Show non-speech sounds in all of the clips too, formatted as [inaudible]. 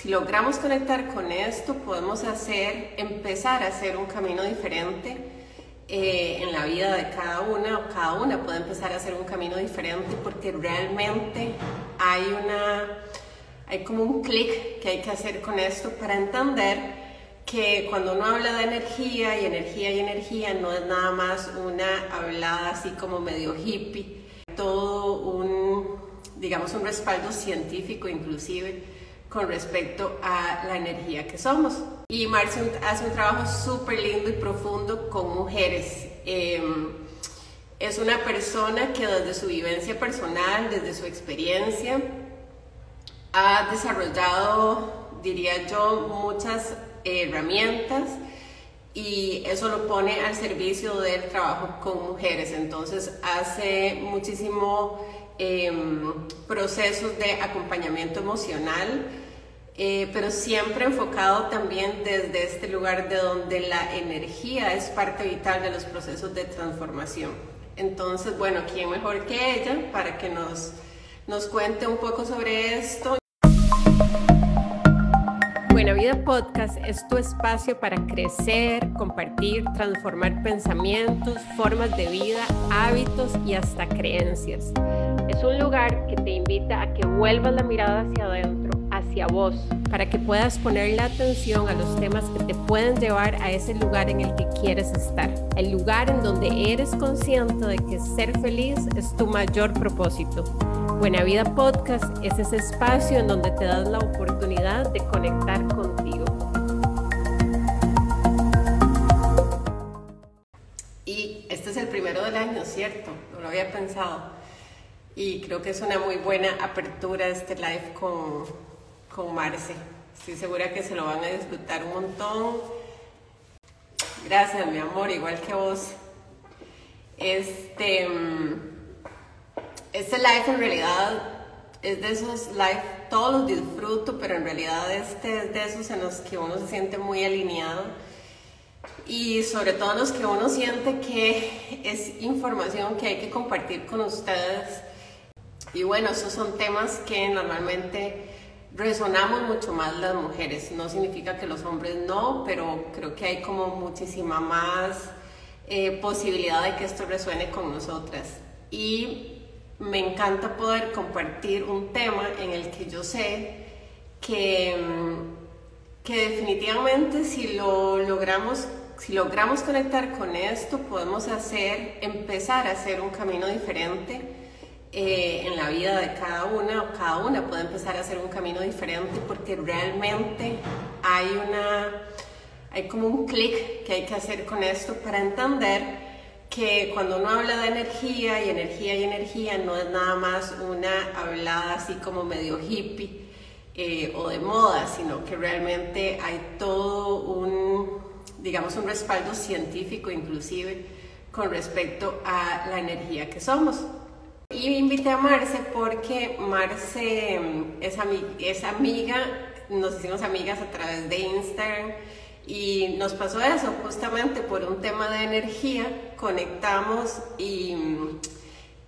si logramos conectar con esto, podemos hacer, empezar a hacer un camino diferente eh, en la vida de cada una, o cada una puede empezar a hacer un camino diferente porque realmente hay una, hay como un clic que hay que hacer con esto para entender que cuando uno habla de energía y energía y energía no es nada más una hablada así como medio hippie, todo un, digamos, un respaldo científico inclusive con respecto a la energía que somos. Y Marcia hace un trabajo súper lindo y profundo con mujeres. Em, es una persona que desde su vivencia personal, desde su experiencia, ha desarrollado, diría yo, muchas herramientas y eso lo pone al servicio del trabajo con mujeres. Entonces hace muchísimo em, procesos de acompañamiento emocional eh, pero siempre enfocado también desde este lugar de donde la energía es parte vital de los procesos de transformación. Entonces, bueno, ¿quién mejor que ella para que nos, nos cuente un poco sobre esto? Buena Vida Podcast es tu espacio para crecer, compartir, transformar pensamientos, formas de vida, hábitos y hasta creencias. Es un lugar que te invita a que vuelvas la mirada hacia adentro hacia vos, para que puedas poner la atención a los temas que te pueden llevar a ese lugar en el que quieres estar, el lugar en donde eres consciente de que ser feliz es tu mayor propósito. Buena Vida Podcast es ese espacio en donde te das la oportunidad de conectar contigo. Y este es el primero del año, ¿cierto? No lo había pensado. Y creo que es una muy buena apertura este live con, con Marce. Estoy segura que se lo van a disfrutar un montón. Gracias, mi amor, igual que vos. Este, este live en realidad es de esos live, todos los disfruto, pero en realidad este es de esos en los que uno se siente muy alineado y sobre todo en los que uno siente que es información que hay que compartir con ustedes. Y bueno, esos son temas que normalmente resonamos mucho más las mujeres. No significa que los hombres no, pero creo que hay como muchísima más eh, posibilidad de que esto resuene con nosotras. Y me encanta poder compartir un tema en el que yo sé que, mm, que definitivamente si lo logramos si logramos conectar con esto, podemos hacer, empezar a hacer un camino diferente eh, en la vida de cada una o cada una puede empezar a hacer un camino diferente porque realmente hay una hay como un clic que hay que hacer con esto para entender que cuando uno habla de energía y energía y energía no es nada más una hablada así como medio hippie eh, o de moda, sino que realmente hay todo un, digamos, un respaldo científico inclusive con respecto a la energía que somos. Y invité a Marce porque Marce mm, es, es amiga, nos hicimos amigas a través de Instagram y nos pasó eso justamente por un tema de energía, conectamos y, mm,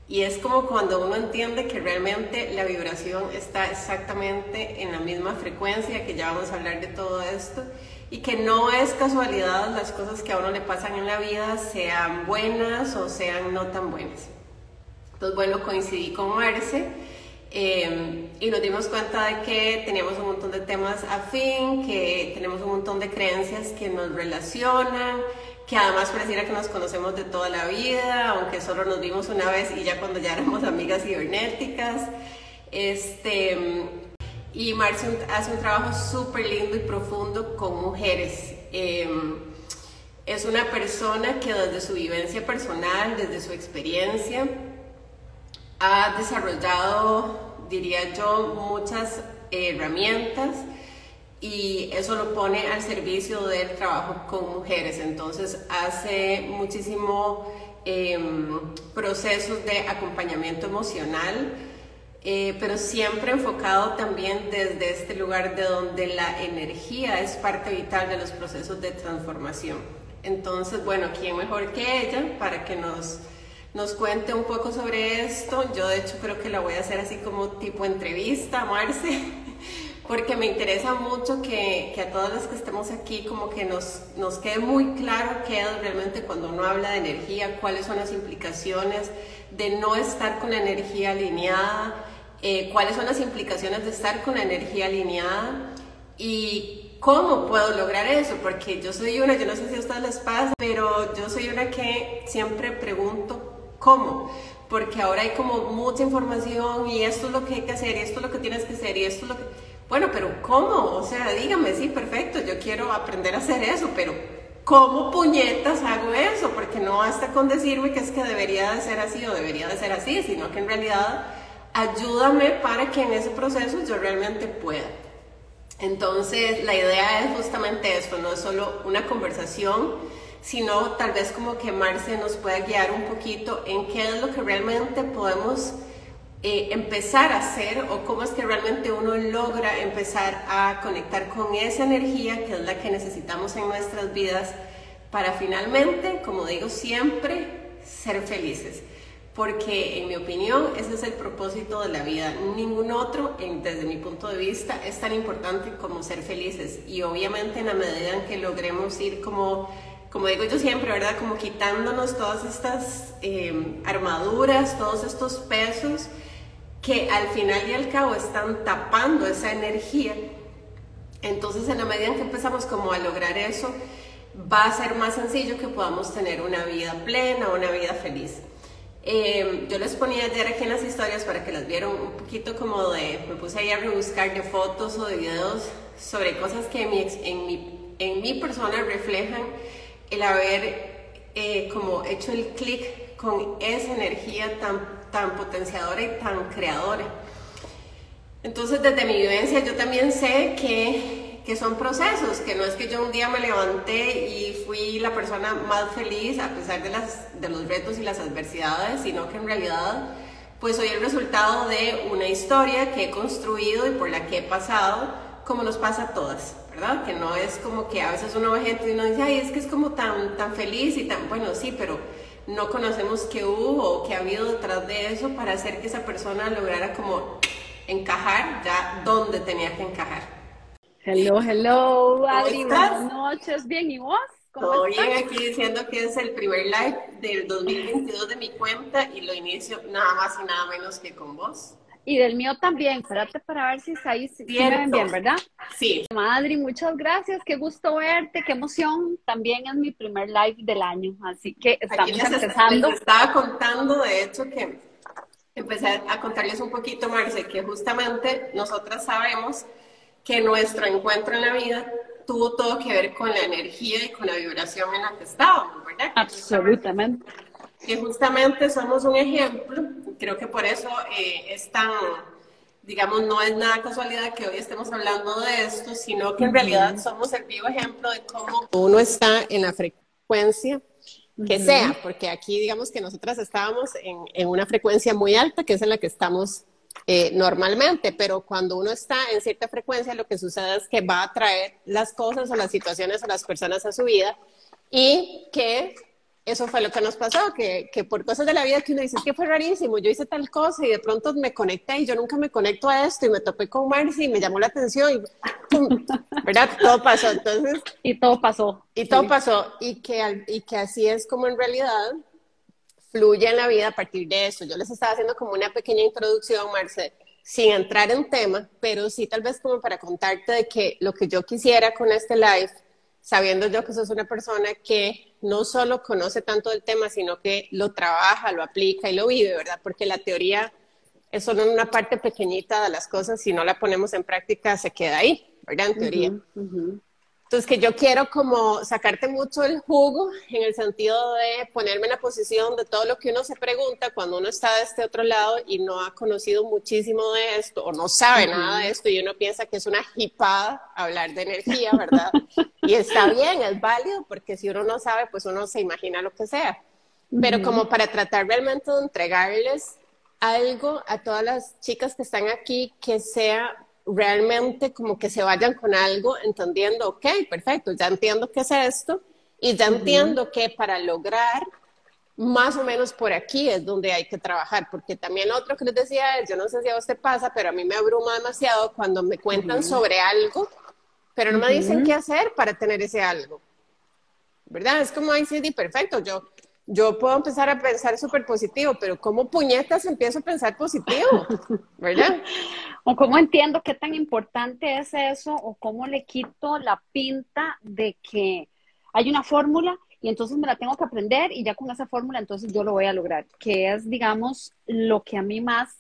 y es como cuando uno entiende que realmente la vibración está exactamente en la misma frecuencia, que ya vamos a hablar de todo esto y que no es casualidad las cosas que a uno le pasan en la vida sean buenas o sean no tan buenas. Entonces, bueno, coincidí con Marce em, y nos dimos cuenta de que teníamos un montón de temas afín, que tenemos un montón de creencias que nos relacionan, que además pareciera que nos conocemos de toda la vida, aunque solo nos vimos una vez y ya cuando ya éramos amigas cibernéticas. Este, y Marce hace un trabajo súper lindo y profundo con mujeres. Em, es una persona que desde su vivencia personal, desde su experiencia, ha desarrollado, diría yo, muchas herramientas y eso lo pone al servicio del trabajo con mujeres. Entonces hace muchísimo em, procesos de acompañamiento emocional, eh, pero siempre enfocado también desde este lugar de donde la energía es parte vital de los procesos de transformación. Entonces, bueno, ¿quién mejor que ella para que nos nos cuente un poco sobre esto. Yo de hecho creo que la voy a hacer así como tipo entrevista, Marce, [laughs] porque me interesa mucho que, que, a todas las que estemos aquí como que nos, nos quede muy claro qué es realmente cuando uno habla de energía, cuáles son las implicaciones de no estar con la energía alineada, eh, cuáles son las implicaciones de estar con la energía alineada y cómo puedo lograr eso, porque yo soy una, yo no sé si a ustedes les pasa, pero yo soy una que siempre pregunto cómo porque ahora hay como mucha información y esto es lo que hay que hacer y esto es lo que tienes que hacer y esto es lo que bueno, pero ¿cómo? O sea, dígame, sí, perfecto, yo quiero aprender a hacer eso, pero ¿cómo puñetas hago eso? Porque no basta con decirme que es que debería de ser así o debería de ser así, sino que en realidad ayúdame para que en ese proceso yo realmente pueda. Entonces, la idea es justamente esto, no es solo una conversación, sino tal vez como que Marce nos pueda guiar un poquito en qué es lo que realmente podemos eh, empezar a hacer o cómo es que realmente uno logra empezar a conectar con esa energía que es la que necesitamos en nuestras vidas para finalmente, como digo siempre, ser felices. Porque en mi opinión ese es el propósito de la vida. Ningún otro, desde mi punto de vista, es tan importante como ser felices. Y obviamente en la medida en que logremos ir como como digo yo siempre, ¿verdad? Como quitándonos todas estas eh, armaduras, todos estos pesos que al final y al cabo están tapando esa energía. Entonces, en la medida en que empezamos como a lograr eso, va a ser más sencillo que podamos tener una vida plena, una vida feliz. Eh, yo les ponía ayer aquí en las historias para que las vieran un poquito como de, me puse ahí a rebuscar de fotos o de videos sobre cosas que en mi, en mi, en mi persona reflejan el haber eh, como hecho el clic con esa energía tan tan potenciadora y tan creadora. Entonces, desde mi vivencia, yo también sé que, que, son procesos, que no es que yo un día me levanté y fui la persona más feliz a pesar de, las, de los retos y las adversidades, sino que en realidad, pues soy el resultado de una historia que he construido y por la que he pasado, como nos pasa a todas, ¿verdad? Que no es como que a veces uno ve gente y uno dice, ay, es que es como tan, tan feliz y tan, bueno, sí, pero no conocemos qué hubo o qué ha habido detrás de eso para hacer que esa persona lograra como encajar ya donde tenía que encajar. Hello, hello, Adri, buenas noches, bien, ¿y vos? Todo bien, aquí diciendo que es el primer live del 2022 de mi cuenta y lo inicio nada más y nada menos que con vos. Y del mío también, espérate para ver si ahí si me ven bien, ¿verdad? Sí. Madre, muchas gracias, qué gusto verte, qué emoción. También es mi primer live del año, así que estamos empezando. Les estaba contando, de hecho, que empecé a contarles un poquito, Marce, que justamente nosotras sabemos que nuestro encuentro en la vida tuvo todo que ver con la energía y con la vibración en la que estábamos, ¿verdad? Absolutamente que justamente somos un ejemplo, creo que por eso eh, es tan, digamos, no es nada casualidad que hoy estemos hablando de esto, sino que en realidad somos el vivo ejemplo de cómo uno está en la frecuencia que sea, porque aquí digamos que nosotras estábamos en, en, una frecuencia muy alta, que es en la que estamos eh, normalmente, pero cuando uno está en cierta frecuencia, lo que sucede es que va a traer las cosas o las situaciones o las personas a su vida y que eso fue lo que nos pasó, que, que, por cosas de la vida que uno dice, es que fue rarísimo, yo hice tal cosa y de pronto me conecté y yo nunca me conecto a esto y me topé con Marcy y me llamó la atención y [laughs] ¿verdad? Todo pasó, entonces. Y todo pasó. Y todo pasó y que, y que así es como en realidad fluye en la vida a partir de eso. Yo les estaba haciendo como una pequeña introducción, Marce, sin entrar en tema, pero sí tal vez como para contarte de que lo que yo quisiera con este live, sabiendo yo que sos una persona que no solo conoce tanto el tema, sino que lo trabaja, lo aplica y lo vive, ¿verdad? Porque la teoría es solo una parte pequeñita de las cosas, si no la ponemos en práctica se queda ahí, ¿verdad? En teoría. Entonces, que yo quiero como sacarte mucho el jugo en el sentido de ponerme en la posición de todo lo que uno se pregunta cuando uno está de este otro lado y no ha conocido muchísimo de esto o no sabe nada de esto y uno piensa que es una hipada hablar de energía, ¿verdad? y está bien, es válido porque si uno no sabe, pues uno se imagina lo que sea. Pero como para tratar realmente de entregarles algo a todas las chicas que están aquí que sea realmente como que se vayan con algo entendiendo, ok, perfecto, ya entiendo qué es esto y ya entiendo que para lograr más o menos por aquí es donde hay que trabajar, porque también otro que les decía es, yo no sé si a usted pasa, pero a mí me abruma demasiado cuando me cuentan sobre algo, pero no me dicen qué hacer para tener ese algo. ¿Verdad? Es como, ay, sí, perfecto, yo, yo puedo empezar a pensar súper positivo, pero ¿cómo puñetas empiezo a pensar positivo? ¿Verdad? [laughs] o cómo entiendo qué tan importante es eso, o cómo le quito la pinta de que hay una fórmula y entonces me la tengo que aprender y ya con esa fórmula entonces yo lo voy a lograr, que es, digamos, lo que a mí más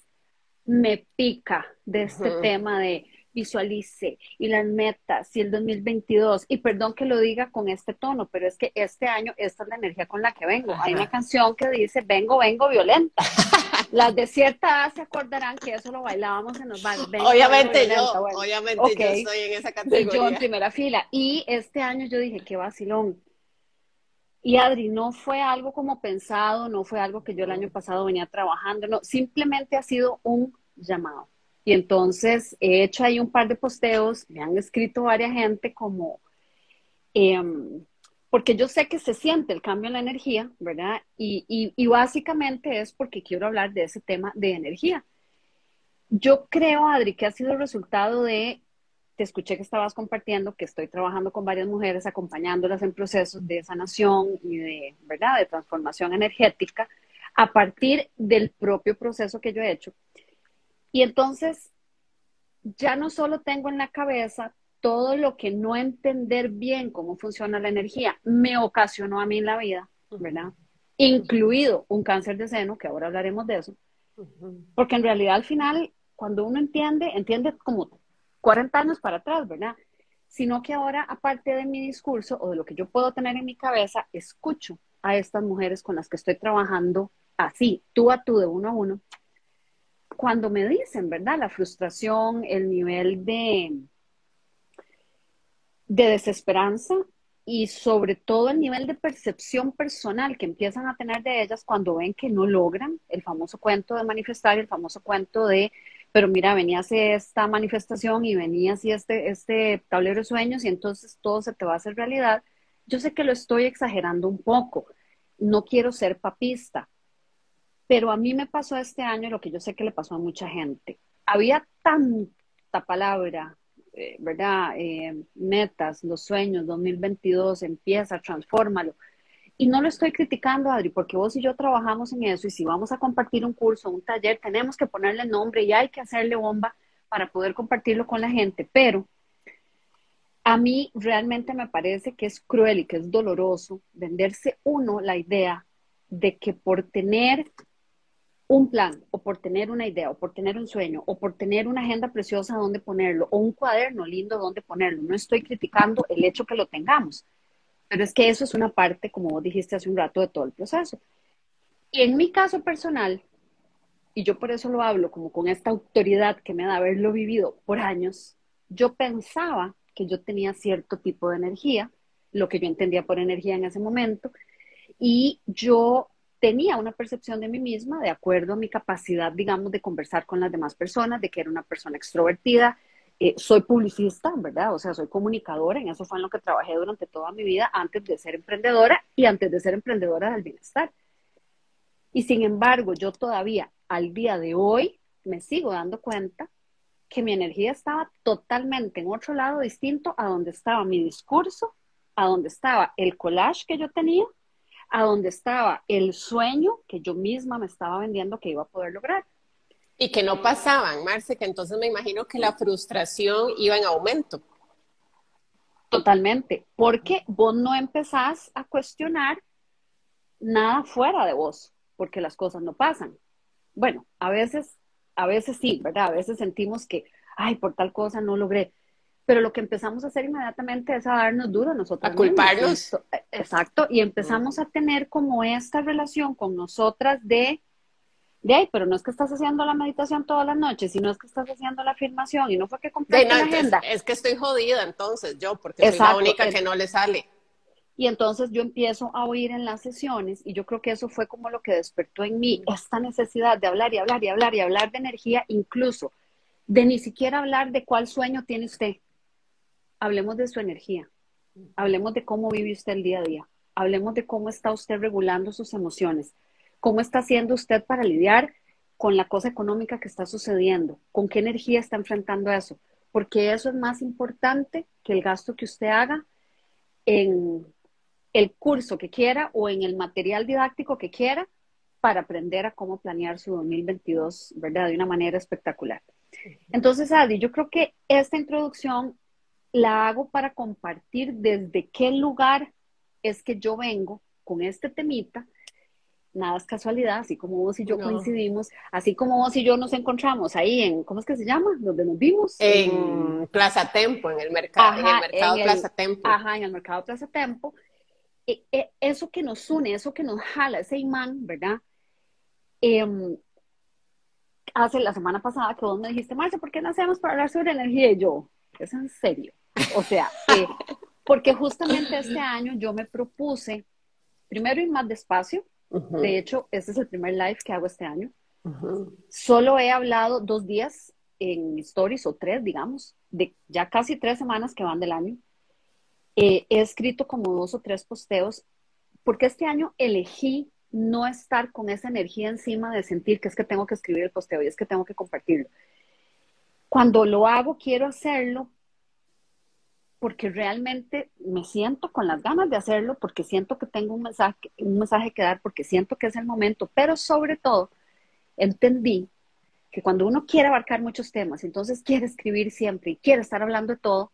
me pica de este tema de visualice y las metas y el 2022. Y perdón que lo diga con este tono, pero es que este año esta es la energía con la que vengo. Hay una canción que dice, vengo, vengo violenta. [laughs] Las de cierta edad se acordarán que eso lo bailábamos en los bares. obviamente yo, obviamente yo estoy en esa categoría. Yo en primera fila. Y este año yo dije, qué vacilón y Adri, no fue algo como pensado, no fue algo que yo el año pasado venía trabajando, no, simplemente ha sido un llamado. Y entonces he hecho ahí un par de posteos, me han escrito varias gente como, em, porque yo sé que se siente el cambio en la energía, ¿verdad? Y, y, básicamente es porque quiero hablar de ese tema de energía. Yo creo, Adri, que ha sido el resultado de te escuché que estabas compartiendo que estoy trabajando con varias mujeres, acompañándolas en procesos de sanación y de, ¿verdad?, de transformación energética a partir del propio proceso que yo he hecho. Y entonces, ya no solo tengo en la cabeza todo lo que no entender bien cómo funciona la energía me ocasionó a mí en la vida, ¿verdad? Incluido un cáncer de seno, que ahora hablaremos de eso. Porque en realidad al final, cuando uno entiende, entiende como 40 años para atrás, ¿verdad? Sino que ahora, aparte de mi discurso o de lo que yo puedo tener en mi cabeza, escucho a estas mujeres con las que estoy trabajando así, tú a tú, de uno a uno, cuando me dicen, ¿verdad? La frustración, el nivel de, de desesperanza y sobre todo el nivel de percepción personal que empiezan a tener de ellas cuando ven que no logran el famoso cuento de manifestar, el famoso cuento de pero mira, venía esta manifestación y venía este, este tablero de sueños y entonces todo se te va a hacer realidad. Yo sé que lo estoy exagerando un poco, no quiero ser papista, pero a mí me pasó este año lo que yo sé que le pasó a mucha gente. Había tanta palabra, eh, ¿verdad? Eh, metas, los sueños, 2022, empieza, transfórmalo y no lo estoy criticando, Adri, porque vos y yo trabajamos en eso y si vamos a compartir un curso, un taller, tenemos que ponerle nombre y hay que hacerle bomba para poder compartirlo con la gente. Pero a mí realmente me parece que es cruel y que es doloroso venderse uno la idea de que por tener un plan o por tener una idea o por tener un sueño o por tener una agenda preciosa donde ponerlo o un cuaderno lindo donde ponerlo, no estoy criticando el hecho que lo tengamos pero es que eso es una parte, como vos dijiste hace un rato, de todo el proceso. Y en mi caso personal, y yo por eso lo hablo como con esta autoridad que me da haberlo vivido por años, yo pensaba que yo tenía cierto tipo de energía, lo que yo entendía por energía en ese momento, y yo tenía una percepción de mí misma de acuerdo a mi capacidad, digamos, de conversar con las demás personas, de que era una persona extrovertida, eh, soy publicista, ¿verdad? O sea, soy comunicadora, en eso fue en lo que trabajé durante toda mi vida antes de ser emprendedora y antes de ser emprendedora del bienestar. Y sin embargo, yo todavía al día de hoy me sigo dando cuenta que mi energía estaba totalmente en otro lado distinto a donde estaba mi discurso, a donde estaba el collage que yo tenía, a donde estaba el sueño que yo misma me estaba vendiendo que iba a poder lograr. Y que no pasaban, Marce, que entonces me imagino que la frustración iba en aumento. Totalmente, porque vos no empezás a cuestionar nada fuera de vos, porque las cosas no pasan. Bueno, a veces, a veces sí, ¿verdad? A veces sentimos que, ay, por tal cosa no logré. Pero lo que empezamos a hacer inmediatamente es a darnos duro a nosotros. A culparnos. Exacto, y empezamos a tener como esta relación con nosotras de de ahí, pero no es que estás haciendo la meditación todas las noches, sino es que estás haciendo la afirmación y no fue que compraste la agenda. Es que estoy jodida entonces yo, porque soy la única que no le sale. Y entonces yo empiezo a oír en las sesiones y yo creo que eso fue como lo que despertó en mí esta necesidad de hablar y hablar y hablar y hablar de energía, incluso de ni siquiera hablar de cuál sueño tiene usted. Hablemos de su energía. Hablemos de cómo vive usted el día a día hablemos de cómo está usted regulando sus emociones, cómo está haciendo usted para lidiar con la cosa económica que está sucediendo, con qué energía está enfrentando eso, porque eso es más importante que el gasto que usted haga en el curso que quiera o en el material didáctico que quiera para aprender a cómo planear su 2022, ¿verdad? De una manera espectacular. Entonces, Adi, yo creo que esta introducción la hago para compartir desde qué lugar es que yo vengo con este temita. Nada es casualidad, así como vos y yo coincidimos, así como vos y yo nos encontramos ahí en, ¿cómo es que se llama? Donde nos vimos. En, Plaza Tempo, en el mercado, en el mercado Plaza Tempo. Ajá, en el mercado Plaza Tempo. E, e, eso que nos une, eso que nos jala, ese imán, ¿verdad? Em, hace la semana pasada que vos me dijiste, Marcia, ¿por qué no hacemos para hablar sobre energía? Y yo, es en serio. O sea, eh, porque justamente este año yo me propuse, primero ir más despacio. De hecho, este es el primer live que hago este año. Solo he hablado dos días en stories o tres, digamos, de ya casi tres semanas que van del año. Eh, he escrito como dos o tres posteos porque este año elegí no estar con esa energía encima de sentir que es que tengo que escribir el posteo y es que tengo que compartirlo. Cuando lo hago, quiero hacerlo porque realmente me siento con las ganas de hacerlo, porque siento que tengo un mensaje, un mensaje que dar, porque siento que es el momento, pero sobre todo entendí que cuando uno quiere abarcar muchos temas, entonces quiere escribir siempre y quiere estar hablando de todo,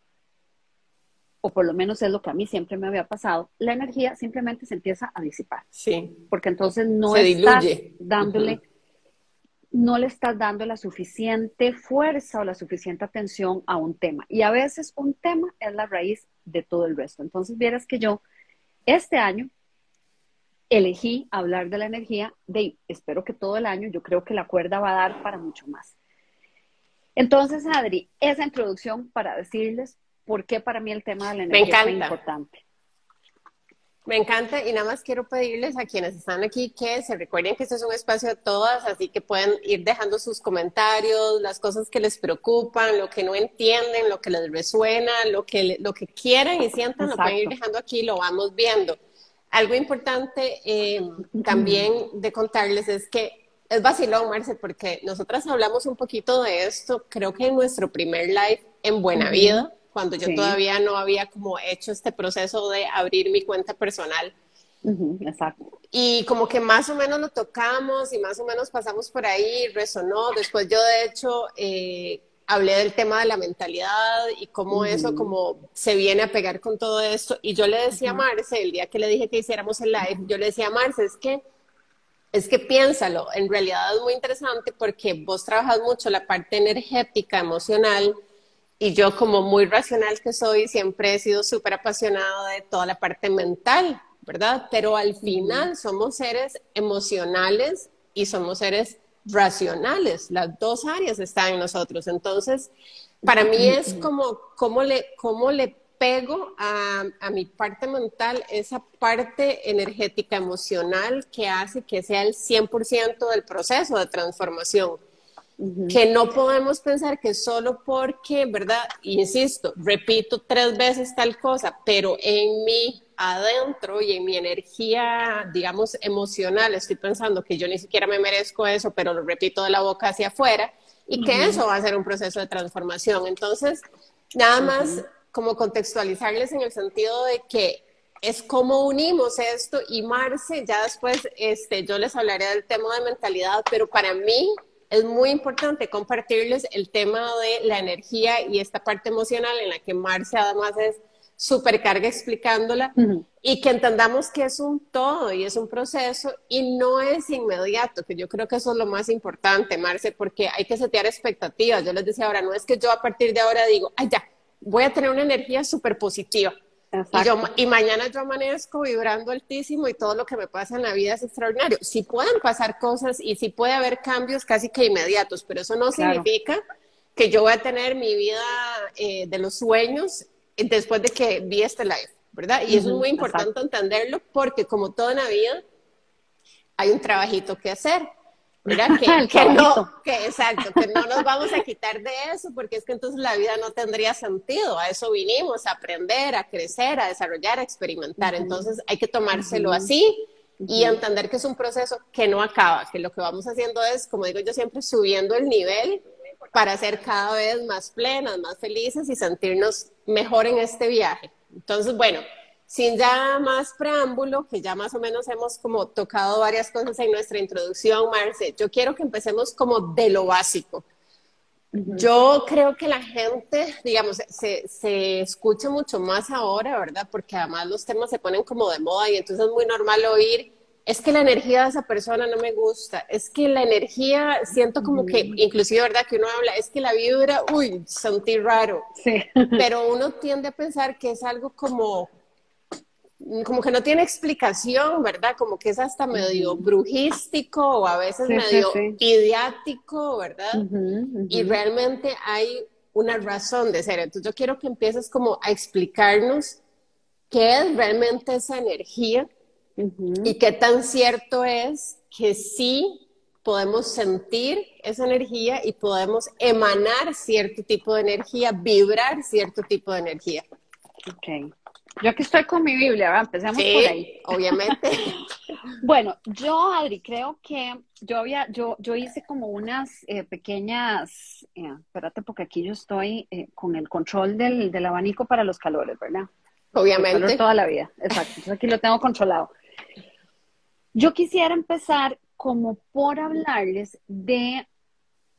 o por lo menos es lo que a mí siempre me había pasado, la energía simplemente se empieza a disipar. Sí. Porque entonces no estás dándole, no le estás dando la suficiente fuerza o la suficiente atención a un tema. Y a veces un tema es la raíz de todo el resto. Entonces, vieras que yo este año elegí hablar de la energía de, espero que todo el año, yo creo que la cuerda va a dar para mucho más. Entonces, Adri, esa introducción para decirles por qué para mí el tema de la energía es importante. Me encanta y nada más quiero pedirles a quienes están aquí que se recuerden que este es un espacio de todas, así que pueden ir dejando sus comentarios, las cosas que les preocupan, lo que no entienden, lo que les resuena, lo que, lo que quieran y sientan, lo pueden ir dejando aquí, lo vamos viendo. Algo importante eh, también de contarles es que es vacilón, Marce, porque nosotras hablamos un poquito de esto, creo que en nuestro primer live en Buena Vida cuando yo todavía no había como hecho este proceso de abrir mi cuenta personal. exacto. Y como que más o menos lo tocamos y más o menos pasamos por ahí, resonó. Después yo de hecho eh, hablé del tema de la mentalidad y cómo eso como se viene a pegar con todo esto. Y yo le decía a Marce, el día que le dije que hiciéramos el live, yo le decía a Marce, es que es que piénsalo, en realidad es muy interesante porque vos trabajas mucho la parte energética, emocional, y yo como muy racional que soy, siempre he sido súper apasionada de toda la parte mental, ¿verdad? Pero al final somos seres emocionales y somos seres racionales. Las dos áreas están en nosotros. Entonces, para mí es como cómo le, cómo le pego a, a, mi parte mental esa parte energética emocional que hace que sea el 100% del proceso de transformación que no podemos pensar que solo porque, ¿verdad? Insisto, repito tres veces tal cosa, pero en mi adentro y en mi energía, digamos, emocional, estoy pensando que yo ni siquiera me merezco eso, pero lo repito de la boca hacia afuera y que eso va a ser un proceso de transformación. Entonces, nada más como contextualizarles en el sentido de que es como unimos esto y Marce, ya después este, yo les hablaré del tema de mentalidad, pero para mí es muy importante compartirles el tema de la energía y esta parte emocional en la que Marcia además es supercarga explicándola y que entendamos que es un todo y es un proceso y no es inmediato, que yo creo que eso es lo más importante, Marce, porque hay que setear expectativas. Yo les decía ahora, no es que yo a partir de ahora digo, ay ya, voy a tener una energía súper positiva y, mañana yo amanezco vibrando altísimo y todo lo que me pasa en la vida es extraordinario. Sí pueden pasar cosas y sí puede haber cambios casi que inmediatos, pero eso no significa que yo voy a tener mi vida eh, de los sueños después de que vi este live, ¿verdad? Y eso es muy importante entenderlo porque como toda la vida hay un trabajito que hacer. ¿Verdad? [laughs] Que, que no, que exacto, que no nos vamos a quitar de eso, porque es que entonces la vida no tendría sentido. A eso vinimos, a aprender, a crecer, a desarrollar, a experimentar. Entonces hay que tomárselo así y entender que es un proceso que no acaba, que lo que vamos haciendo es, como digo yo siempre, subiendo el nivel para ser cada vez más plenas, más felices y sentirnos mejor en este viaje. Entonces, bueno, sin ya más preámbulo, que ya más o menos hemos como tocado varias cosas en nuestra introducción, Marce, yo quiero que empecemos como de lo básico. Yo creo que la gente, digamos, se, se, escucha mucho más ahora, ¿verdad? Porque además los temas se ponen como de moda y entonces es muy normal oír, es que la energía de esa persona no me gusta, es que la energía, siento como que, inclusive, ¿verdad? Que uno habla, es que la vibra, uy, sentí raro. Sí. Pero uno tiende a pensar que es algo como como que no tiene explicación, ¿verdad? Como que es hasta medio brujístico o a veces medio idiático, ¿verdad? Y realmente hay una razón de ser. Entonces yo quiero que empieces como a explicarnos qué es realmente esa energía y qué tan cierto es que sí podemos sentir esa energía y podemos emanar cierto tipo de energía, vibrar cierto tipo de energía. Ok. Yo aquí estoy con mi Biblia, ¿verdad? Empecemos por ahí. Obviamente. [laughs] bueno, yo, Adri, creo que yo había, yo, yo hice como unas eh, pequeñas, eh, espérate, porque aquí yo estoy eh, con el control del, del, abanico para los calores, ¿verdad? Obviamente. toda la vida, exacto. Entonces aquí lo tengo controlado. Yo quisiera empezar como por hablarles de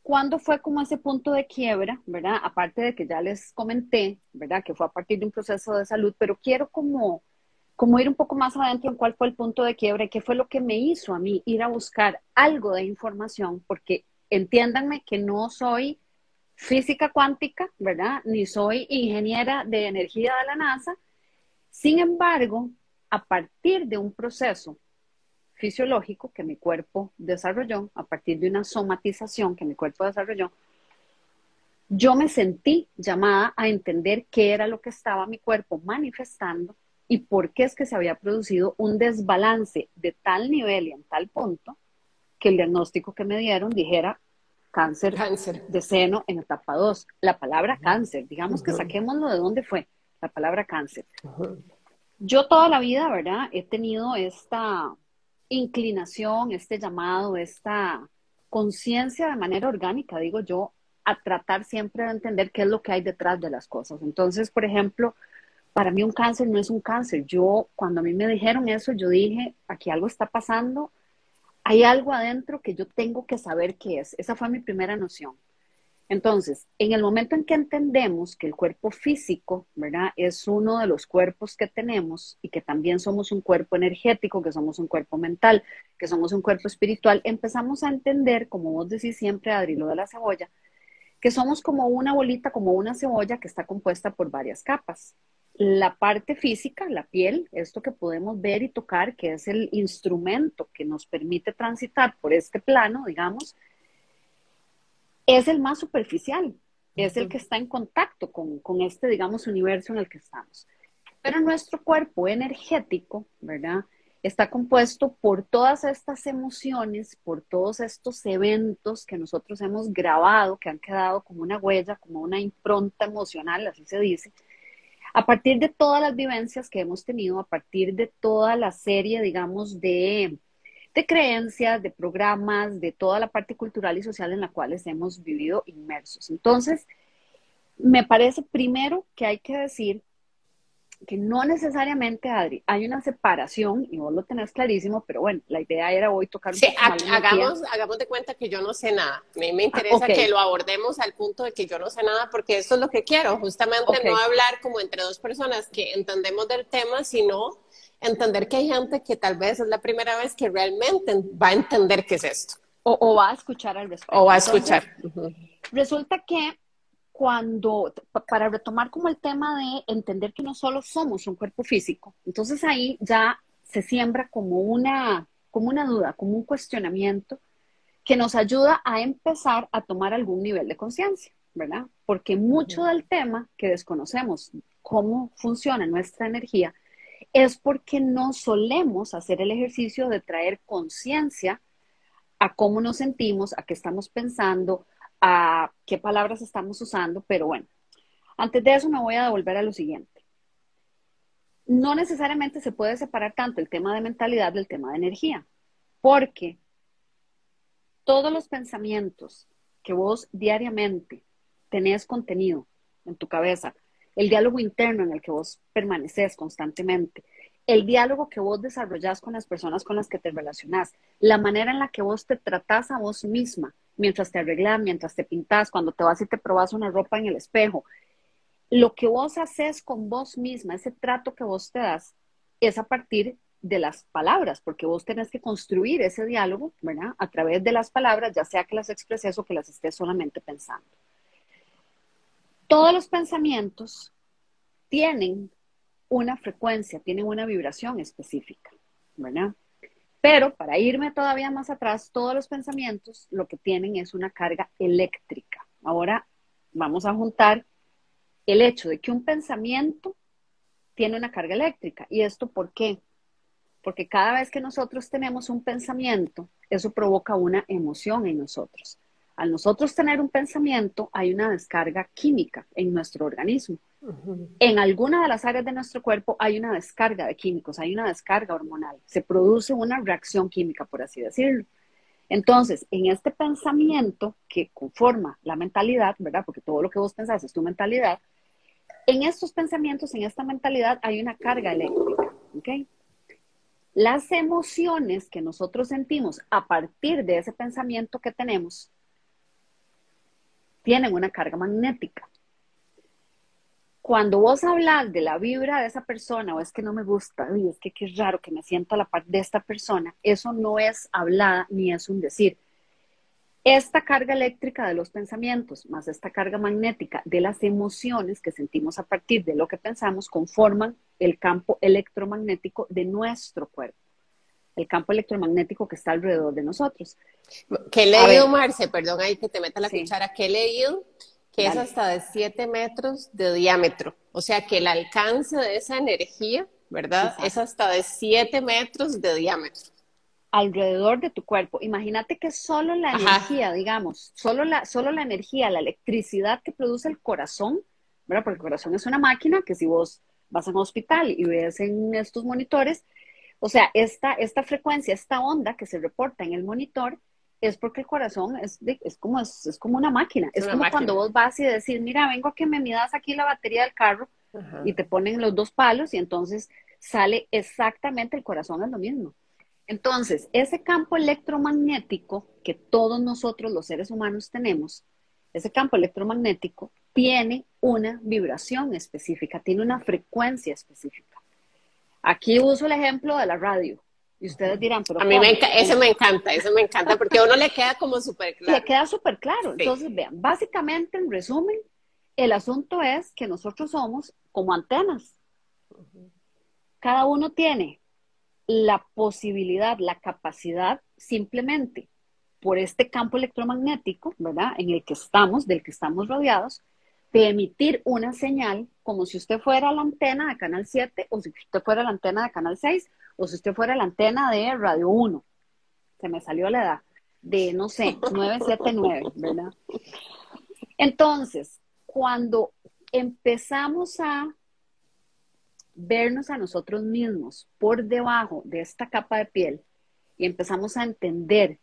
¿Cuándo fue como ese punto de quiebra, verdad? Aparte de que ya les comenté, ¿verdad? Que fue a partir de un proceso de salud, pero quiero como, como ir un poco más adentro en cuál fue el punto de quiebra y qué fue lo que me hizo a mí ir a buscar algo de información, porque entiéndanme que no soy física cuántica, ¿verdad? Ni soy ingeniera de energía de la NASA. Sin embargo, a partir de un proceso fisiológico que mi cuerpo desarrolló, a partir de una somatización que mi cuerpo desarrolló, yo me sentí llamada a entender qué era lo que estaba mi cuerpo manifestando y por qué es que se había producido un desbalance de tal nivel y en tal punto que el diagnóstico que me dieron dijera cáncer, cáncer. de seno en etapa 2. La palabra cáncer, digamos que saquémoslo de dónde fue, la palabra cáncer. Yo toda la vida, ¿verdad? He tenido esta inclinación, este llamado, esta conciencia de manera orgánica, digo yo, a tratar siempre de entender qué es lo que hay detrás de las cosas. Entonces, por ejemplo, para mí un cáncer no es un cáncer. Yo, cuando a mí me dijeron eso, yo dije, aquí algo está pasando, hay algo adentro que yo tengo que saber qué es. Esa fue mi primera noción. Entonces, en el momento en que entendemos que el cuerpo físico, ¿verdad? Es uno de los cuerpos que tenemos y que también somos un cuerpo energético, que somos un cuerpo mental, que somos un cuerpo espiritual, empezamos a entender, como vos decís siempre, Adri, lo de la cebolla, que somos como una bolita, como una cebolla que está compuesta por varias capas. La parte física, la piel, esto que podemos ver y tocar, que es el instrumento que nos permite transitar por este plano, digamos, es el más superficial, es el que está en contacto con, este, digamos, universo en el que estamos. Pero nuestro cuerpo energético, ¿verdad? Está compuesto por todas estas emociones, por todos estos eventos que nosotros hemos grabado, que han quedado como una huella, como una impronta emocional, así se dice, a partir de todas las vivencias que hemos tenido, a partir de toda la serie, digamos, de de creencias, de programas, de toda la parte cultural y social en la cual hemos vivido inmersos. Entonces, me parece primero que hay que decir que no necesariamente, Adri, hay una separación, y vos lo tenés clarísimo, pero bueno, la idea era hoy tocar un sí, hagamos, hagamos de cuenta que yo no sé nada. A mí me ah, interesa que lo abordemos al punto de que yo no sé nada, porque eso es lo que quiero, justamente no hablar como entre dos personas que entendemos del tema, sino entender que hay gente que tal vez es la primera vez que realmente va a entender qué es esto. O, va a escuchar al respecto. O va a escuchar. Resulta que cuando, para retomar como el tema de entender que no solo somos un cuerpo físico, entonces ahí ya se siembra como una, como una duda, como un cuestionamiento que nos ayuda a empezar a tomar algún nivel de conciencia, ¿verdad? Porque mucho del tema que desconocemos, cómo funciona nuestra energía, es porque no solemos hacer el ejercicio de traer conciencia a cómo nos sentimos, a qué estamos pensando, a qué palabras estamos usando, pero bueno, antes de eso me voy a devolver a lo siguiente. No necesariamente se puede separar tanto el tema de mentalidad del tema de energía, porque todos los pensamientos que vos diariamente tenés contenido en tu cabeza, el diálogo interno en el que vos permaneces constantemente, el diálogo que vos desarrollás con las personas con las que te relacionás, la manera en la que vos te tratás a vos misma, mientras te arreglas, mientras te pintas, cuando te vas y te probas una ropa en el espejo, lo que vos haces con vos misma, ese trato que vos te das, es a partir de las palabras, porque vos tenés que construir ese diálogo, ¿verdad? A través de las palabras, ya sea que las expreses o que las estés solamente pensando. Todos los pensamientos tienen una frecuencia, tienen una vibración específica, ¿verdad? Pero para irme todavía más atrás, todos los pensamientos lo que tienen es una carga eléctrica. Ahora vamos a juntar el hecho de que un pensamiento tiene una carga eléctrica. ¿Y esto por qué? Porque cada vez que nosotros tenemos un pensamiento, eso provoca una emoción en nosotros. Al nosotros tener un pensamiento, hay una descarga química en nuestro organismo. En alguna de las áreas de nuestro cuerpo hay una descarga de químicos, hay una descarga hormonal. Se produce una reacción química, por así decirlo. Entonces, en este pensamiento que conforma la mentalidad, ¿verdad? Porque todo lo que vos pensás es tu mentalidad, en estos pensamientos, en esta mentalidad, hay una carga eléctrica, ¿ok? Las emociones que nosotros sentimos a partir de ese pensamiento que tenemos tienen una carga magnética. Cuando vos hablas de la vibra de esa persona, o es que no me gusta, uy, es que qué raro que me siento a la par de esta persona, eso no es hablada ni es un decir. Esta carga eléctrica de los pensamientos más esta carga magnética de las emociones que sentimos a partir de lo que pensamos conforman el campo electromagnético de nuestro cuerpo, el campo electromagnético que está alrededor de nosotros. Que he leído, Marce, perdón ahí que te meta la cuchara, que he leído que es hasta de 7 metros de diámetro, o sea que el alcance de esa energía, ¿verdad? Es hasta de 7 metros de diámetro. Alrededor de tu cuerpo. Imagínate que solo la energía, digamos, solo la, solo la energía, la electricidad que produce el corazón, ¿verdad? Porque el corazón es una máquina que si vos vas a un hospital y ves en estos monitores, o sea, esta, esta frecuencia, esta onda que se reporta en el monitor, es porque el corazón es, es, como, es, como una máquina. Es, como cuando vos vas y decís, mira, vengo a que me midas aquí la batería del carro y te ponen los dos palos y entonces sale exactamente el corazón es lo mismo. Entonces, ese campo electromagnético que todos nosotros los seres humanos tenemos, ese campo electromagnético tiene una vibración específica, tiene una frecuencia específica. Aquí uso el ejemplo de la radio. Y ustedes dirán, pero... A mí me eso me encanta, eso me encanta, porque a uno le queda como súper claro. Le queda súper claro. Entonces, vean, básicamente, en resumen, el asunto es que nosotros somos como antenas. Cada uno tiene la posibilidad, la capacidad simplemente por este campo electromagnético, ¿verdad? En el que estamos, del que estamos rodeados, de emitir una señal como si usted fuera la antena de Canal 7 o si usted fuera la antena de Canal 6 o si usted fuera la antena de Radio 1. Se me salió la edad de, no sé, 979, ¿verdad? Entonces, cuando empezamos a vernos a nosotros mismos por debajo de esta capa de piel y empezamos a entender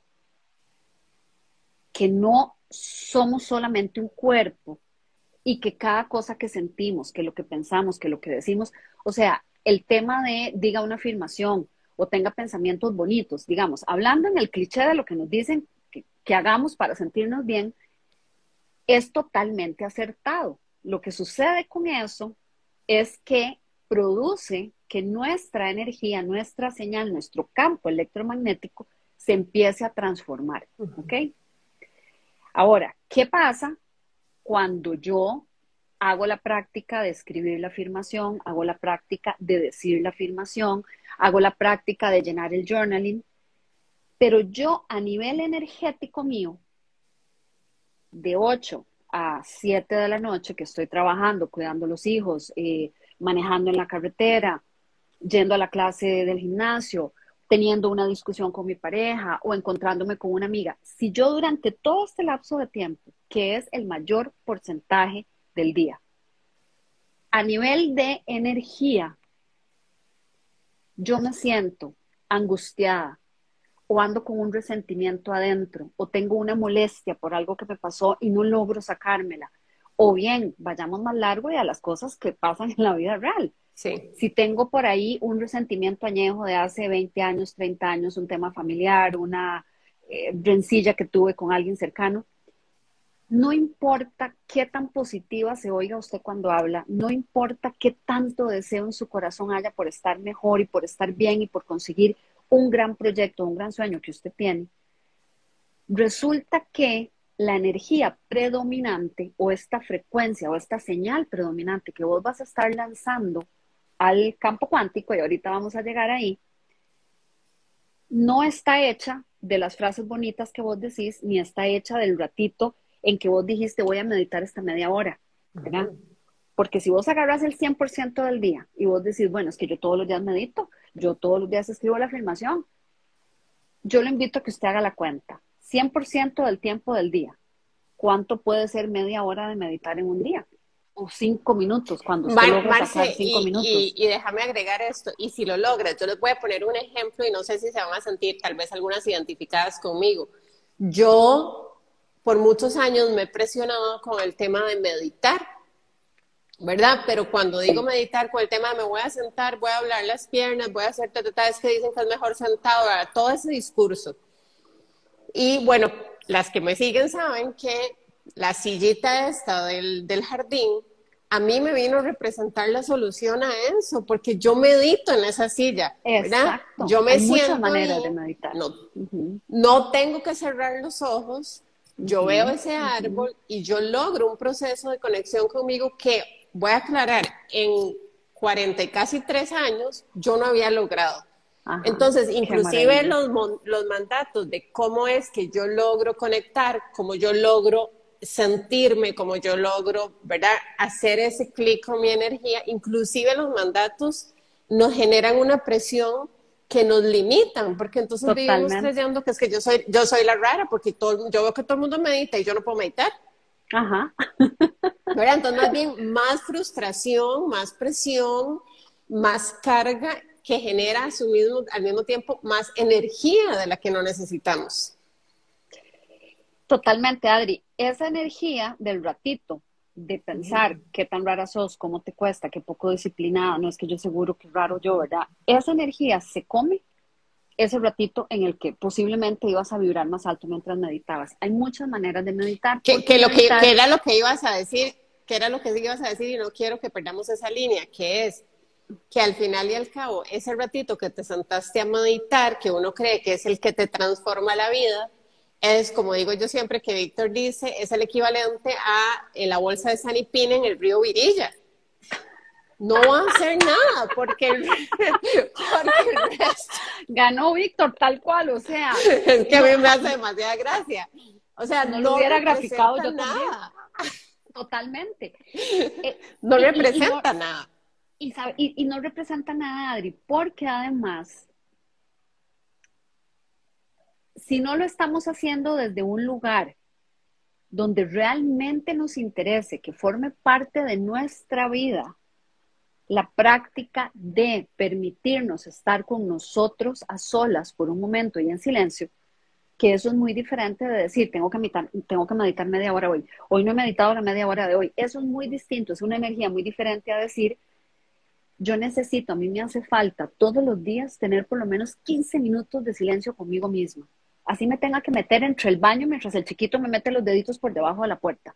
que no somos solamente un cuerpo y que cada cosa que sentimos, que lo que pensamos, que lo que decimos, o sea, el tema de diga una afirmación o tenga pensamientos bonitos, digamos, hablando en el cliché de lo que nos dicen que, que hagamos para sentirnos bien, es totalmente acertado. Lo que sucede con eso es que produce que nuestra energía, nuestra señal, nuestro campo electromagnético se empiece a transformar. ¿Ok? Ahora, ¿qué pasa cuando yo hago la práctica de escribir la afirmación, hago la práctica de decir la afirmación, hago la práctica de llenar el journaling, pero yo a nivel energético mío, de 8 a 7 de la noche que estoy trabajando, cuidando los hijos, eh, manejando en la carretera, yendo a la clase del gimnasio teniendo una discusión con mi pareja o encontrándome con una amiga, si yo durante todo este lapso de tiempo, que es el mayor porcentaje del día, a nivel de energía, yo me siento angustiada o ando con un resentimiento adentro o tengo una molestia por algo que me pasó y no logro sacármela. O bien, vayamos más largo y a las cosas que pasan en la vida real. Sí. Si tengo por ahí un resentimiento añejo de hace 20 años, 30 años, un tema familiar, una eh, rencilla que tuve con alguien cercano, no importa qué tan positiva se oiga usted cuando habla, no importa qué tanto deseo en su corazón haya por estar mejor y por estar bien y por conseguir un gran proyecto, un gran sueño que usted tiene, resulta que la energía predominante o esta frecuencia o esta señal predominante que vos vas a estar lanzando al campo cuántico, y ahorita vamos a llegar ahí, no está hecha de las frases bonitas que vos decís, ni está hecha del ratito en que vos dijiste voy a meditar esta media hora, ¿verdad? Porque si vos agarras el 100% del día y vos decís, bueno, es que yo todos los días medito, yo todos los días escribo la afirmación, yo le invito a que usted haga la cuenta. 100% del tiempo del día. ¿Cuánto puede ser media hora de meditar en un día? O cinco minutos, cuando usted logra cinco y, minutos. Y, déjame agregar esto, y si lo logras, yo les voy a poner un ejemplo y no sé si se van a sentir tal vez algunas identificadas conmigo. Yo por muchos años me he presionado con el tema de meditar ¿verdad? Pero cuando digo meditar con el tema de me voy a sentar, voy a hablar las piernas, voy a hacer es que dicen que es mejor sentado, todo ese discurso. Y bueno, las que me siguen saben que la sillita esta del, del jardín, a mí me vino a representar la solución a eso, porque yo medito en esa silla, ¿verdad? Exacto. Yo me Hay siento muchas maneras de meditar. No, no tengo que cerrar los ojos, yo veo ese árbol y yo logro un proceso de conexión conmigo que voy a aclarar, en 40 y casi tres años yo no había logrado. Entonces, inclusive los, los mandatos de cómo es que yo logro conectar, cómo yo logro sentirme, cómo yo logro, ¿verdad? Hacer ese clic con mi energía, inclusive los mandatos nos generan una presión que nos limitan, porque entonces vivimos creyendo que es que yo soy, yo soy la rara, porque todo, yo veo que todo el mundo medita y yo no puedo meditar. Ajá. [laughs] Entonces, más bien, más frustración, más presión, más carga que genera a su mismo, al mismo tiempo más energía de la que no necesitamos. Totalmente, Adri. Esa energía del ratito, de pensar qué tan rara sos, cómo te cuesta, qué poco disciplinada, no es que yo seguro que raro yo, ¿verdad? Esa energía se come ese ratito en el que posiblemente ibas a vibrar más alto mientras meditabas. Hay muchas maneras de meditar. Que, lo que, era lo que ibas a decir, que era lo que ibas a decir y no quiero que perdamos esa línea, que es que al final y al cabo, ese ratito que te sentaste a meditar, que uno cree que es el que te transforma la vida, es, como digo yo siempre que Víctor dice, es el equivalente a la bolsa de Sanipina en el río Virilla no va a hacer nada porque el, [laughs] resto... Ganó Víctor tal cual, o sea. [laughs] Es que a mí me hace demasiada gracia. O sea, no, lo hubiera graficado yo nada. Totalmente. [laughs] Eh, no representa nada. Y, y no representa nada, Adri, porque además, si no lo estamos haciendo desde un lugar donde realmente nos interese, que forme parte de nuestra vida, la práctica de permitirnos estar con nosotros a solas por un momento y en silencio, que eso es muy diferente de decir, tengo que, meditar, tengo que meditar media hora hoy, hoy no he meditado la media hora de hoy. Eso es muy distinto, es una energía muy diferente a decir, yo necesito, a mí me hace falta todos los días tener por lo menos 15 minutos de silencio conmigo misma. Así me tenga que meter entre el baño mientras el chiquito me mete los deditos por debajo de la puerta,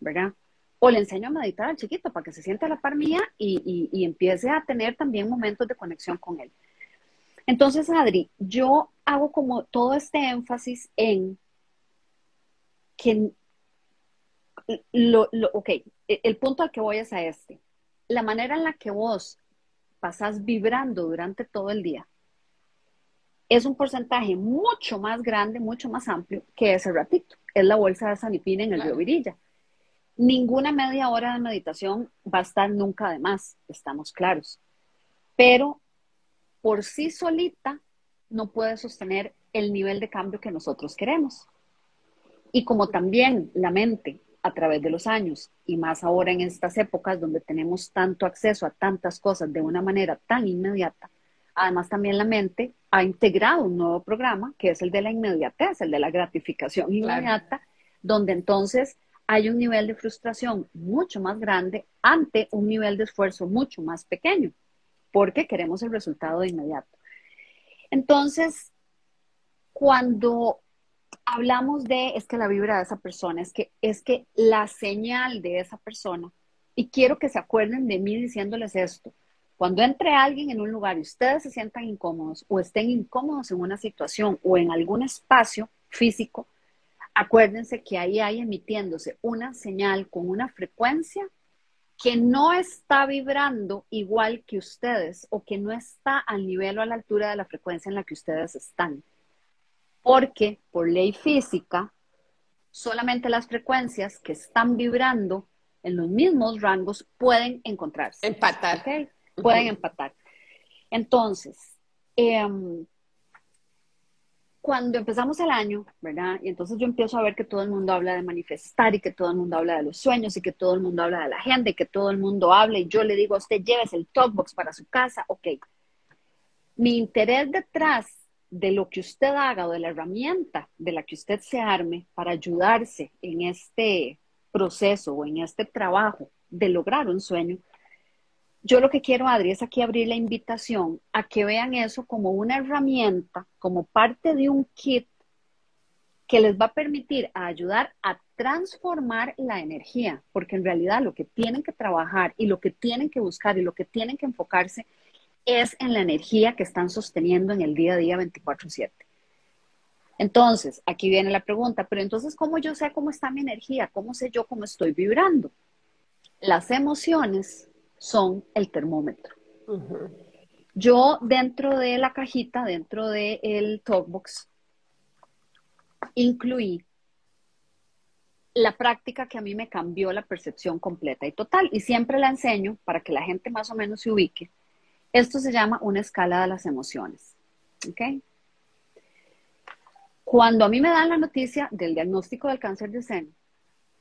¿verdad? o le enseño a meditar al chiquito para que se sienta a la par mía y, empiece a tener también momentos de conexión con él. Entonces, Adri, yo hago como todo este énfasis en que, lo, ok, e, el punto al que voy es a este. La manera en la que vos pasás vibrando durante todo el día es un porcentaje mucho más grande, mucho más amplio que ese ratito. Es la bolsa de sanipina en el río Virilla. Ninguna media hora de meditación va a estar nunca de más, estamos claros. Pero por sí solita no puede sostener el nivel de cambio que nosotros queremos. Y como también la mente a través de los años y más ahora en estas épocas donde tenemos tanto acceso a tantas cosas de una manera tan inmediata, además también la mente ha integrado un nuevo programa que es el de la inmediatez, el de la gratificación inmediata, donde entonces hay un nivel de frustración mucho más grande ante un nivel de esfuerzo mucho más pequeño, porque queremos el resultado de inmediato. Entonces, cuando hablamos de, es que la vibra de esa persona, es que, es que la señal de esa persona, y quiero que se acuerden de mí diciéndoles esto, cuando entre alguien en un lugar y ustedes se sientan incómodos o estén incómodos en una situación o en algún espacio físico, acuérdense que ahí hay emitiéndose una señal con una frecuencia que no está vibrando igual que ustedes o que no está al nivel o a la altura de la frecuencia en la que ustedes están porque por ley física, solamente las frecuencias que están vibrando en los mismos rangos pueden encontrarse. Empatar. Pueden empatar. Entonces, em, cuando empezamos el año, ¿verdad? Y entonces yo empiezo a ver que todo el mundo habla de manifestar y que todo el mundo habla de los sueños y que todo el mundo habla de la agenda y que todo el mundo habla y yo le digo a usted, llévese el talkbox para su casa, ok. Mi interés detrás de lo que usted haga o de la herramienta de la que usted se arme para ayudarse en este proceso o en este trabajo de lograr un sueño, yo lo que quiero, Adri, es aquí abrir la invitación a que vean eso como una herramienta, como parte de un kit que les va a permitir ayudar a transformar la energía, porque en realidad lo que tienen que trabajar y lo que tienen que buscar y lo que tienen que enfocarse es en la energía que están sosteniendo en el día a día 24/7. Entonces, aquí viene la pregunta, pero entonces, ¿cómo yo sé cómo está mi energía? ¿Cómo sé yo cómo estoy vibrando? Las emociones son el termómetro. Yo dentro de la cajita, dentro del el talkbox, incluí la práctica que a mí me cambió la percepción completa y total. Y siempre la enseño para que la gente más o menos se ubique esto se llama una escala de las emociones. ¿Ok? Cuando a mí me dan la noticia del diagnóstico del cáncer de seno,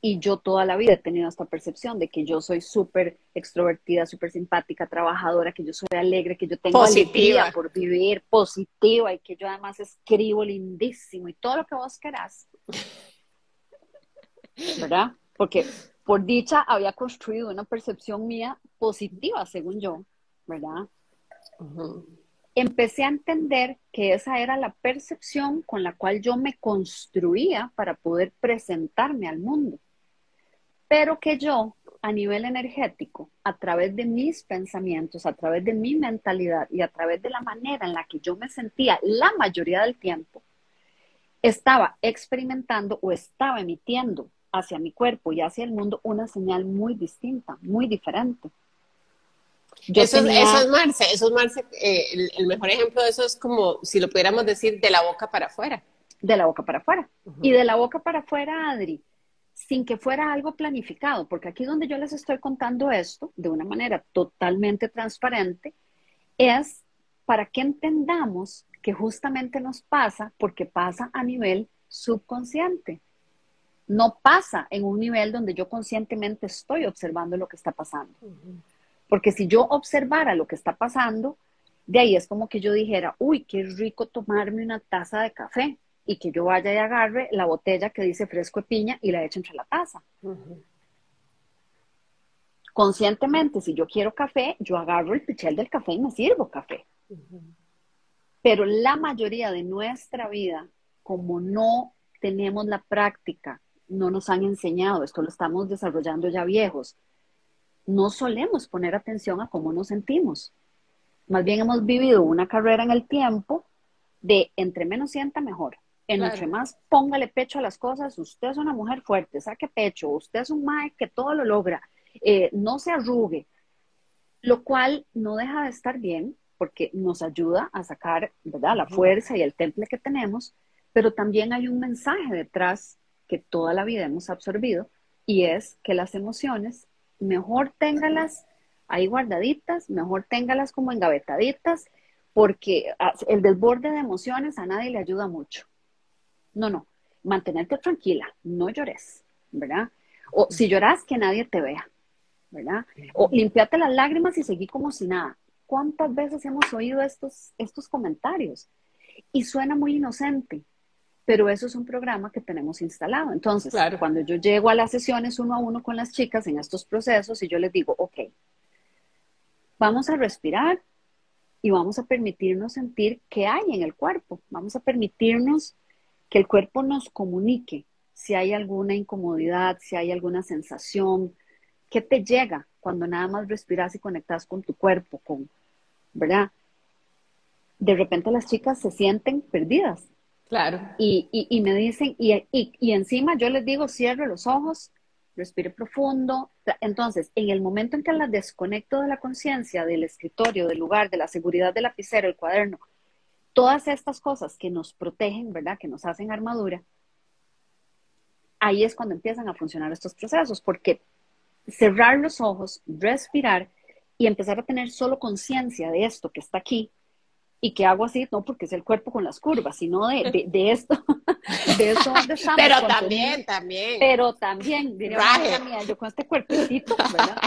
y yo toda la vida he tenido esta percepción de que yo soy súper extrovertida, súper simpática, trabajadora, que yo soy alegre, que yo tengo positiva. por vivir, positiva y que yo además escribo lindísimo y todo lo que vos querás. ¿Verdad? Porque por dicha había construido una percepción mía positiva, según yo, ¿verdad? Empecé a entender que esa era la percepción con la cual yo me construía para poder presentarme al mundo. Pero que yo, a nivel energético, a través de mis pensamientos, a través de mi mentalidad y a través de la manera en la que yo me sentía la mayoría del tiempo, estaba experimentando o estaba emitiendo hacia mi cuerpo y hacia el mundo una señal muy distinta, muy diferente eso, es Marce, eso es Marce, eh, el, mejor ejemplo de eso es como, si lo pudiéramos decir, de la boca para afuera. De la boca para afuera. Y de la boca para afuera, Adri, sin que fuera algo planificado, porque aquí donde yo les estoy contando esto, de una manera totalmente transparente, es para que entendamos que justamente nos pasa porque pasa a nivel subconsciente. No pasa en un nivel donde yo conscientemente estoy observando lo que está pasando. Porque si yo observara lo que está pasando, de ahí es como que yo dijera, uy, qué rico tomarme una taza de café y que yo vaya y agarre la botella que dice fresco de piña y la eche entre la taza. Conscientemente, si yo quiero café, yo agarro el pichel del café y me sirvo café. Pero la mayoría de nuestra vida, como no tenemos la práctica, no nos han enseñado, esto lo estamos desarrollando ya viejos, no solemos poner atención a cómo nos sentimos. Más bien hemos vivido una carrera en el tiempo de entre menos sienta mejor. Entre más póngale pecho a las cosas, usted es una mujer fuerte, saque pecho, usted es un mae que todo lo logra, eh, no se arrugue, lo cual no deja de estar bien porque nos ayuda a sacar ¿verdad? la fuerza y el temple que tenemos, pero también hay un mensaje detrás que toda la vida hemos absorbido y es que las emociones mejor téngalas ahí guardaditas, mejor téngalas como engavetaditas, porque el desborde de emociones a nadie le ayuda mucho. No, no, mantenerte tranquila, no llores, ¿verdad? O si lloras, que nadie te vea, ¿verdad? O limpiate las lágrimas y seguí como si nada. ¿Cuántas veces hemos oído estos, estos comentarios? Y suena muy inocente, pero eso es un programa que tenemos instalado. Entonces, cuando yo llego a las sesiones uno a uno con las chicas en estos procesos y yo les digo, ok, vamos a respirar y vamos a permitirnos sentir qué hay en el cuerpo, vamos a permitirnos que el cuerpo nos comunique si hay alguna incomodidad, si hay alguna sensación, qué te llega cuando nada más respiras y conectas con tu cuerpo, con, ¿verdad? De repente las chicas se sienten perdidas. Claro. Y, y, me dicen, y, y, encima yo les digo, cierre los ojos, respire profundo. Entonces, en el momento en que las desconecto de la conciencia, del escritorio, del lugar, de la seguridad del lapicero, el cuaderno, todas estas cosas que nos protegen, ¿verdad? Que nos hacen armadura, ahí es cuando empiezan a funcionar estos procesos, porque cerrar los ojos, respirar y empezar a tener solo conciencia de esto que está aquí, y que hago así, no porque es el cuerpo con las curvas, sino de, de, esto, de eso donde [laughs] estamos. Pero también, también. Pero también, diría mía, yo con este cuerpecito, ¿verdad?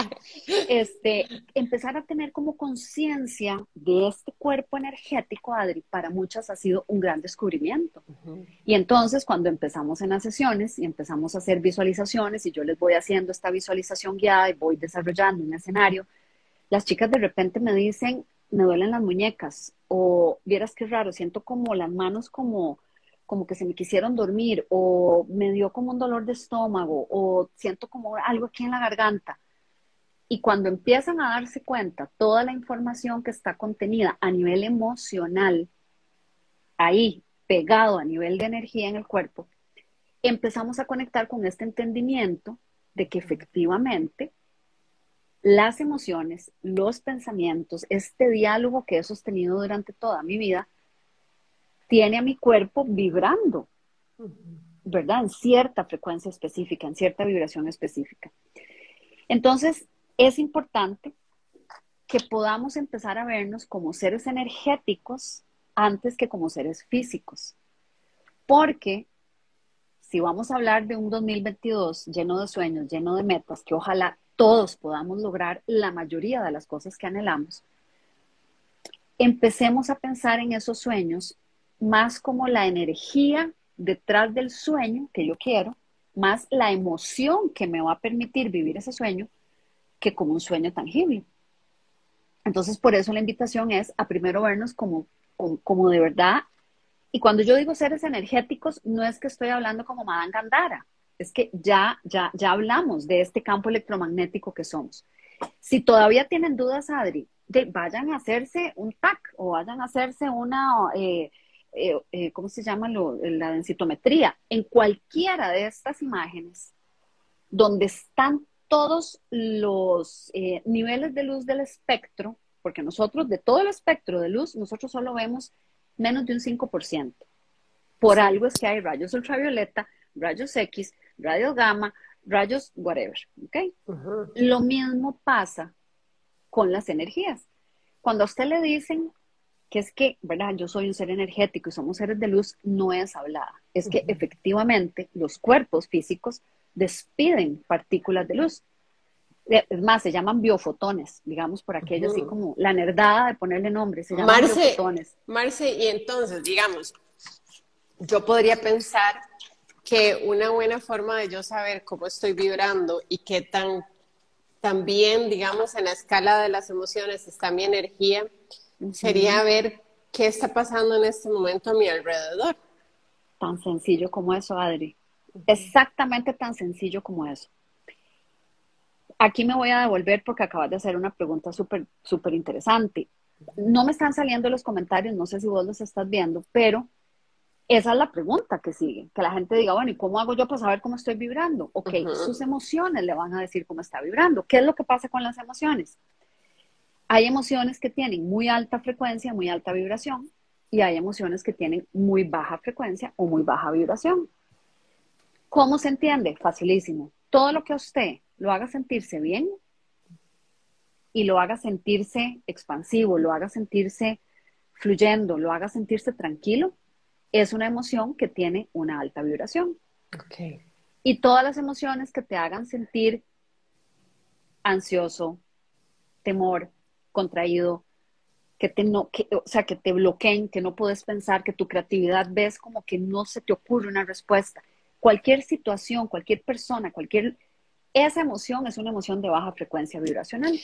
Este, empezar a tener como conciencia de este cuerpo energético, Adri, para muchas ha sido un gran descubrimiento. Y entonces, cuando empezamos en las sesiones y empezamos a hacer visualizaciones, y yo les voy haciendo esta visualización guiada y voy desarrollando un escenario, las chicas de repente me dicen, me duelen las muñecas o vieras qué raro, siento como las manos como, como que se me quisieron dormir o me dio como un dolor de estómago o siento como algo aquí en la garganta. Y cuando empiezan a darse cuenta toda la información que está contenida a nivel emocional, ahí pegado a nivel de energía en el cuerpo, empezamos a conectar con este entendimiento de que efectivamente las emociones, los pensamientos, este diálogo que he sostenido durante toda mi vida, tiene a mi cuerpo vibrando, ¿verdad? En cierta frecuencia específica, en cierta vibración específica. Entonces, es importante que podamos empezar a vernos como seres energéticos antes que como seres físicos. Porque si vamos a hablar de un 2022 lleno de sueños, lleno de metas, que ojalá todos podamos lograr la mayoría de las cosas que anhelamos, empecemos a pensar en esos sueños más como la energía detrás del sueño que yo quiero, más la emoción que me va a permitir vivir ese sueño, que como un sueño tangible. Entonces, por eso la invitación es a primero vernos como, como, de verdad. Y cuando yo digo seres energéticos, no es que estoy hablando como Madame Gandara, es que ya, ya, ya hablamos de este campo electromagnético que somos. Si todavía tienen dudas, Adri, vayan a hacerse un TAC o vayan a hacerse una, eh, eh, eh, ¿cómo se llama? la densitometría. En cualquiera de estas imágenes, donde están todos los niveles de luz del espectro, porque nosotros, de todo el espectro de luz, nosotros solo vemos menos de un 5%. Por algo es que hay rayos ultravioleta, rayos X, rayos gamma, rayos whatever, ¿ok? Lo mismo pasa con las energías. Cuando a usted le dicen que es que, ¿verdad? Yo soy un ser energético y somos seres de luz, no es hablada. Es que efectivamente los cuerpos físicos despiden partículas de luz. Es más, se llaman biofotones, digamos, por aquello así como la nerdada de ponerle nombre, se llaman biofotones. Marce, y entonces, digamos, yo podría pensar que una buena forma de yo saber cómo estoy vibrando y qué tan también, digamos, en la escala de las emociones está mi energía, sería ver qué está pasando en este momento a mi alrededor. Tan sencillo como eso, Adri. Exactamente tan sencillo como eso. Aquí me voy a devolver porque acabas de hacer una pregunta súper, súper interesante. No me están saliendo los comentarios, no sé si vos los estás viendo, pero esa es la pregunta que sigue, que la gente diga, bueno, ¿y cómo hago yo para saber cómo estoy vibrando? Ok, sus emociones le van a decir cómo está vibrando. ¿Qué es lo que pasa con las emociones? Hay emociones que tienen muy alta frecuencia, muy alta vibración, y hay emociones que tienen muy baja frecuencia o muy baja vibración. ¿Cómo se entiende? Facilísimo. Todo lo que a usted lo haga sentirse bien y lo haga sentirse expansivo, lo haga sentirse fluyendo, lo haga sentirse tranquilo, es una emoción que tiene una alta vibración. Okay. Y todas las emociones que te hagan sentir ansioso, temor, contraído, que te no, que, o sea, que te bloqueen, que no puedes pensar, que tu creatividad ves como que no se te ocurre una respuesta. Cualquier situación, cualquier persona, cualquier esa emoción es una emoción de baja frecuencia vibracional.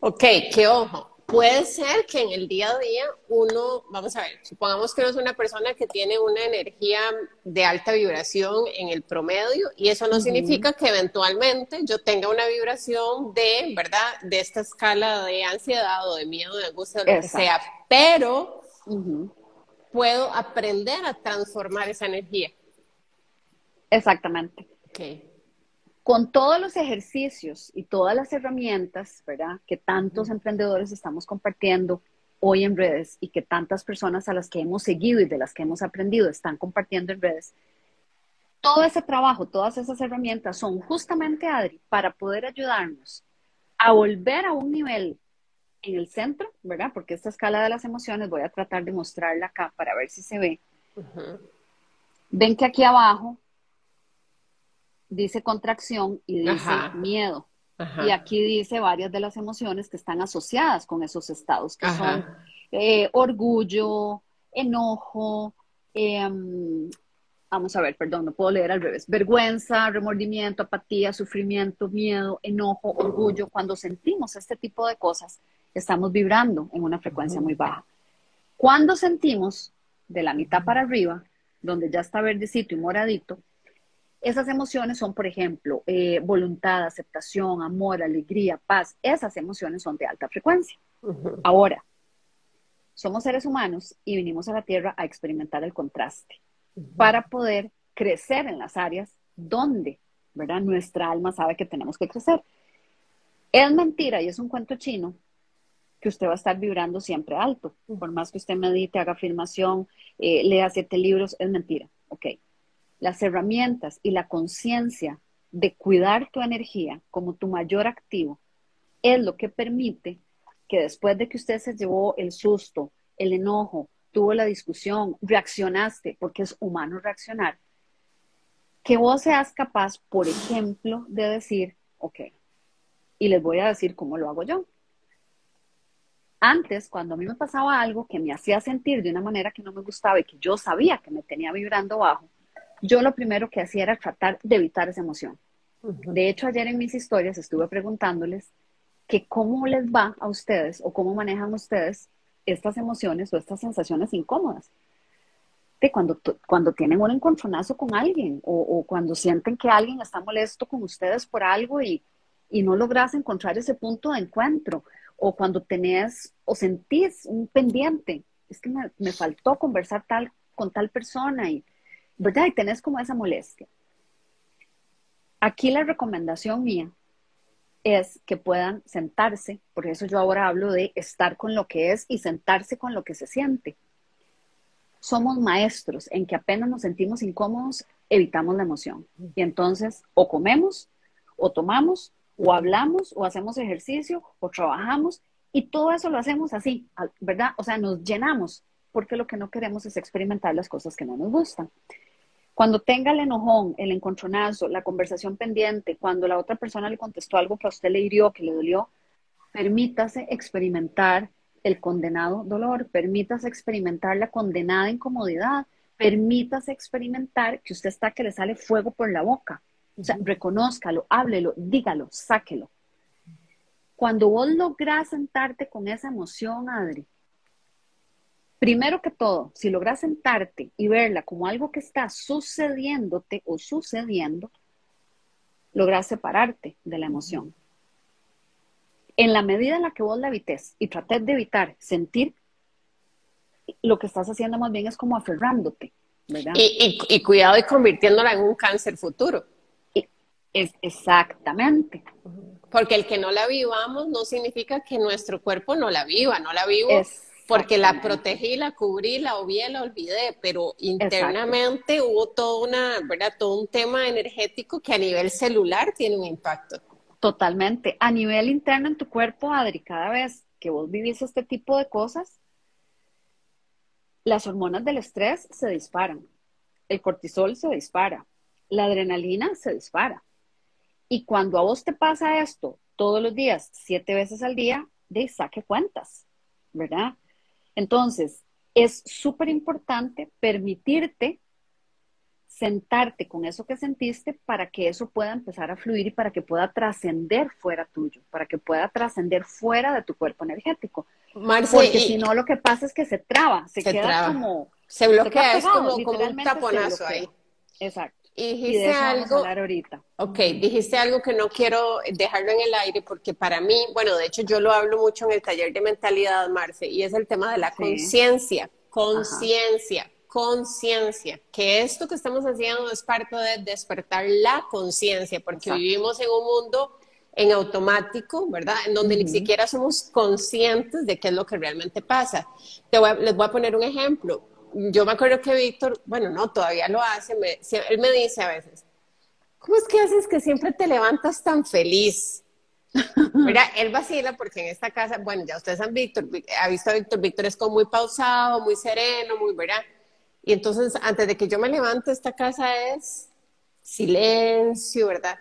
Ok, qué ojo puede ser que en el día a día uno, vamos a ver, supongamos que uno es una persona que tiene una energía de alta vibración en el promedio y eso no significa que eventualmente yo tenga una vibración de, ¿verdad?, de esta escala de ansiedad o de miedo, de angustia, de lo que sea, pero puedo aprender a transformar esa energía. Exactamente. Okay con todos los ejercicios y todas las herramientas, ¿verdad? Que tantos emprendedores estamos compartiendo hoy en redes y que tantas personas a las que hemos seguido y de las que hemos aprendido están compartiendo en redes. Todo ese trabajo, todas esas herramientas son justamente, Adri, para poder ayudarnos a volver a un nivel en el centro, ¿verdad? Porque esta escala de las emociones voy a tratar de mostrarla acá para ver si se ve. Ven que aquí abajo dice contracción y dice miedo. Y aquí dice varias de las emociones que están asociadas con esos estados, que son eh, orgullo, enojo, em, vamos a ver, perdón, no puedo leer al revés, vergüenza, remordimiento, apatía, sufrimiento, miedo, enojo, orgullo. Cuando sentimos este tipo de cosas, estamos vibrando en una frecuencia muy baja. Cuando sentimos de la mitad para arriba, donde ya está verdecito y moradito, esas emociones son, por ejemplo, eh, voluntad, aceptación, amor, alegría, paz. Esas emociones son de alta frecuencia. Ahora, somos seres humanos y vinimos a la Tierra a experimentar el contraste para poder crecer en las áreas donde, ¿verdad? Nuestra alma sabe que tenemos que crecer. Es mentira y es un cuento chino que usted va a estar vibrando siempre alto. Por más que usted medite, haga afirmación, eh, lea siete libros, es mentira. Ok las herramientas y la conciencia de cuidar tu energía como tu mayor activo es lo que permite que después de que usted se llevó el susto, el enojo, tuvo la discusión, reaccionaste, porque es humano reaccionar, que vos seas capaz, por ejemplo, de decir, ok, y les voy a decir cómo lo hago yo. Antes, cuando a mí me pasaba algo que me hacía sentir de una manera que no me gustaba y que yo sabía que me tenía vibrando bajo, yo lo primero que hacía era tratar de evitar esa emoción. De hecho, ayer en mis historias estuve preguntándoles que cómo les va a ustedes o cómo manejan ustedes estas emociones o estas sensaciones incómodas. De cuando, cuando tienen un encontronazo con alguien o, cuando sienten que alguien está molesto con ustedes por algo y, no logras encontrar ese punto de encuentro o cuando tenés o sentís un pendiente, es que me, me faltó conversar tal con tal persona y, ¿verdad? Y tenés como esa molestia. Aquí la recomendación mía es que puedan sentarse, por eso yo ahora hablo de estar con lo que es y sentarse con lo que se siente. Somos maestros en que apenas nos sentimos incómodos, evitamos la emoción. Y entonces o comemos, o tomamos, o hablamos, o hacemos ejercicio, o trabajamos, y todo eso lo hacemos así, ¿verdad? O sea, nos llenamos, porque lo que no queremos es experimentar las cosas que no nos gustan. Cuando tenga el enojón, el encontronazo, la conversación pendiente, cuando la otra persona le contestó algo que a usted le hirió, que le dolió, permítase experimentar el condenado dolor, permítase experimentar la condenada incomodidad, permítase experimentar que usted está que le sale fuego por la boca. O sea, reconózcalo, háblelo, dígalo, sáquelo. Cuando vos lográs sentarte con esa emoción, Adri, primero que todo, si logras sentarte y verla como algo que está sucediéndote o sucediendo, logras separarte de la emoción. En la medida en la que vos la evites y trates de evitar sentir, lo que estás haciendo más bien es como aferrándote, ¿verdad? Y, cuidado y convirtiéndola en un cáncer futuro. Es, exactamente. Porque el que no la vivamos no significa que nuestro cuerpo no la viva, no la vivo porque la protegí, la cubrí, la obvié, la olvidé, pero internamente hubo todo, una, ¿verdad? todo un tema energético que a nivel celular tiene un impacto. Totalmente. A nivel interno en tu cuerpo, Adri, cada vez que vos vivís este tipo de cosas, las hormonas del estrés se disparan, el cortisol se dispara, la adrenalina se dispara. Y cuando a vos te pasa esto todos los días, siete veces al día, de saque cuentas, ¿verdad? Entonces, es súper importante permitirte sentarte con eso que sentiste para que eso pueda empezar a fluir y para que pueda trascender fuera tuyo, para que pueda trascender fuera de tu cuerpo energético. Porque si no, lo que pasa es que se traba, se, queda como... Se bloquea, es como, un taponazo ahí. Exacto. Y dijiste algo. ahorita. Ok, dijiste algo que no quiero dejarlo en el aire porque para mí, bueno, de hecho yo lo hablo mucho en el taller de mentalidad, Marce, y es el tema de la conciencia. Conciencia conciencia, que esto que estamos haciendo es parte de despertar la conciencia, porque vivimos en un mundo en automático, ¿verdad? En donde ni siquiera somos conscientes de qué es lo que realmente pasa. Te les voy a poner un ejemplo. Yo me acuerdo que Víctor, bueno, no, todavía lo hace, él me dice a veces, ¿cómo es que haces que siempre te levantas tan feliz? [laughs] Mira, él vacila porque en esta casa, bueno, ya ustedes han Víctor, ha visto a Víctor, Víctor es como muy pausado, muy sereno, muy, ¿verdad? Y entonces, antes de que yo me levanto, esta casa es silencio, ¿verdad?